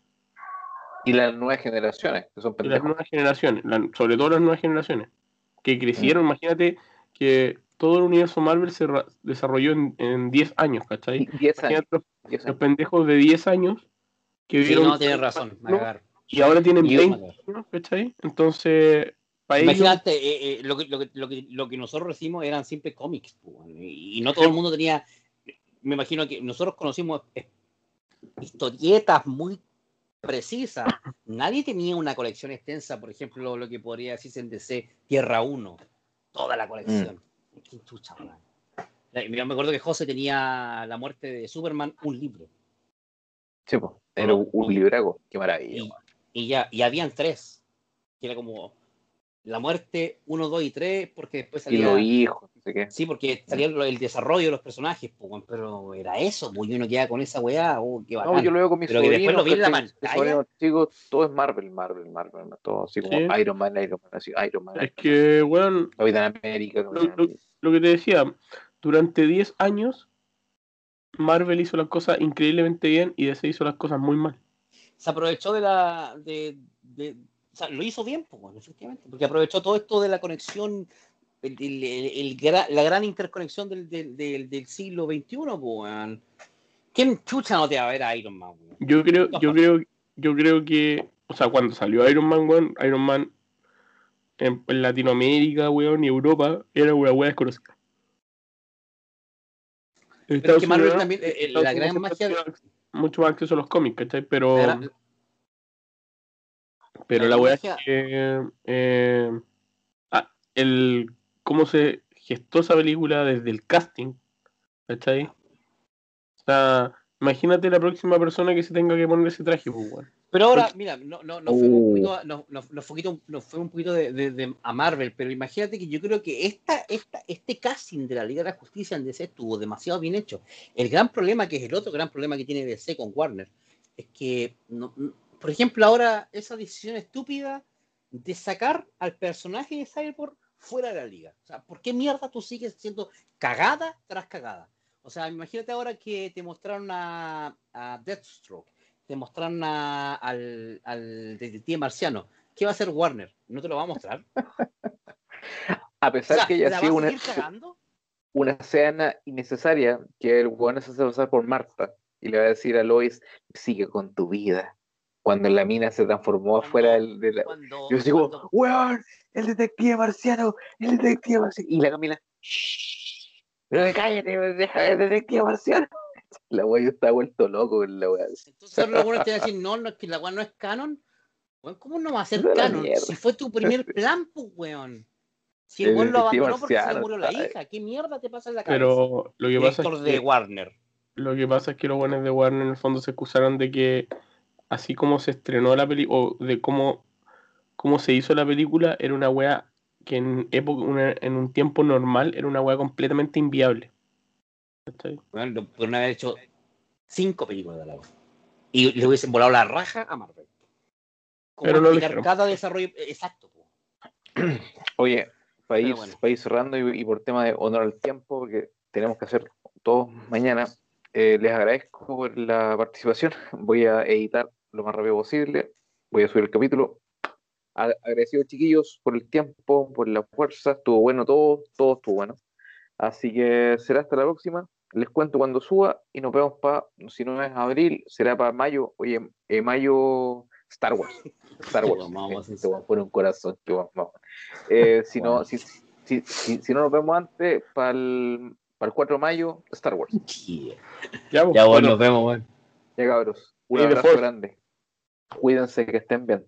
Y las nuevas generaciones, que son y las nuevas generaciones, la- sobre todo las nuevas generaciones, que crecieron, imagínate que todo el universo Marvel se desarrolló en, en 10 años, ¿cachai? [LAUGHS] 10 años. Los, 10 los años. pendejos de 10 años que Sí, vieron no, tienes razón. ¿no? y ahora tienen Y- 20 años, ¿cachai? Entonces, para ellos, Imagínate, eh, eh, lo, que, lo, que, lo, que, lo que nosotros recibimos eran siempre cómics, y, y no todo el mundo tenía. Me imagino que nosotros conocimos historietas muy precisas. Nadie tenía una colección extensa, por ejemplo, lo que podría decirse en DC Tierra 1, toda la colección. Qué chucha, Yo me acuerdo que José tenía la muerte de Superman, un libro. Sí, po. Era un, un libraco. Qué maravilla. y, y ya, y habían tres, que era como la muerte 1, 2 y 3, porque después Y salía... los hijos, no sé qué. Sí, porque salía el desarrollo de los personajes, weón, pero era eso, pues, y uno queda con esa weá, oh, qué bacán. No, yo lo veo con mis Pero que después lo vi en la pantalla. sobrinos chicos, todo es Marvel, Marvel, Marvel. Todo así como Sí. Iron Man, Iron Man, así, Iron Man. es que, weón, Capitán América. lo, lo- América. lo que te decía, durante 10 años, Marvel hizo las cosas increíblemente bien y DC hizo las cosas muy mal. Se aprovechó de la... De, de- o sea, lo hizo bien, pues, efectivamente, porque aprovechó todo esto de la conexión, el, el- la gran interconexión del, del, del, del siglo XXI, weón. ¿Quién chucha no te va a ver a Iron Man, weón? Yo creo, yo creo, yo creo que, o sea, cuando salió Iron Man, weón, Iron Man en, en Latinoamérica, weón, y Europa, era una weá desconocida. Pero es Estados que Marvel Unidos- también, eh, eh, Estados la Unidos gran magia... tenido mucho más acceso a los cómics, ¿cachai? Pero, pero la la weá es que eh, ah, el cómo se gestó esa película desde el casting, ¿cachai? O sea, imagínate la próxima persona que se tenga que poner ese traje, pues. Pero ahora, mira, no, no, no fuimos un Uh. poquito, a- no, fue un poquito de, de- de- a Marvel, pero imagínate que yo creo que esta, esta, este casting de la Liga de la Justicia en DC estuvo demasiado bien hecho. El gran problema, que es el otro gran problema que tiene DC con Warner, es que, no- por ejemplo, ahora esa decisión estúpida de sacar al personaje de Cyborg fuera de la liga. O sea, ¿por qué mierda tú sigues siendo cagada tras cagada? O sea, imagínate ahora que te mostraron a, a Deathstroke te mostraron a- al, al detective marciano. ¿Qué va a hacer Warner? ¿No te lo va a mostrar? [LAUGHS] A pesar O sea, que haya ¿la sido va a una, cagando? una escena innecesaria que el weón se hace pasar por Marta y le va a decir a Lois, sigue con tu vida. Cuando la mina se transformó Cuando- afuera del, de la... Cuando, Yo digo, cuando- weón, el detective marciano, el detective marciano. Y la Camila, "Shh, cállate, deja el detective marciano. [LAUGHS] La weá yo estaba vuelto loco con la weá. entonces los buenos te van a decir, no, no, es que la weá no es canon. Weón, ¿Cómo no va a ser canon? Si fue tu primer [LAUGHS] plan, pues, weón. Si el El weón lo abandonó porque se murió la hija. ¿Qué mierda te pasa en la cabeza? Pero lo que pasa Director es de que, Warner. lo que pasa es que los buenos de Warner en el fondo se excusaron de que así como se estrenó la película, o de cómo, cómo se hizo la película, era una wea que en época, una- en un tiempo normal era una wea completamente inviable. Lo- podrían haber hecho cinco películas de la vez. Y le hubiesen volado la raja a Marvel. ¿Cómo Pero no lo cada desarrollo. Exacto. po. [CLEARS THROAT] Oye, para ir, bueno. para ir cerrando y, y por tema de honor al tiempo, porque tenemos que hacer todo mañana, eh, les agradezco por la participación. Voy a editar lo más rápido posible. Voy a subir el capítulo. A- Agradecido, chiquillos, por el tiempo, por la fuerza. Estuvo bueno todo, todo estuvo bueno. Así que será hasta la próxima. Les cuento cuando suba y nos vemos para, si no es abril, será para mayo. Oye, eh, mayo Star Wars. Star Wars. [LAUGHS] Vamos, vamos, Eh, te voy a poner un corazón. que vamos, vamos. Eh, si, no, si, si, si, si no nos vemos antes, para el, para el 4 de mayo, Star Wars. Yeah. Ya, pues, Ya, bueno, bueno, nos vemos, weón. Ya cabros, un abrazo grande. Cuídense, que estén bien.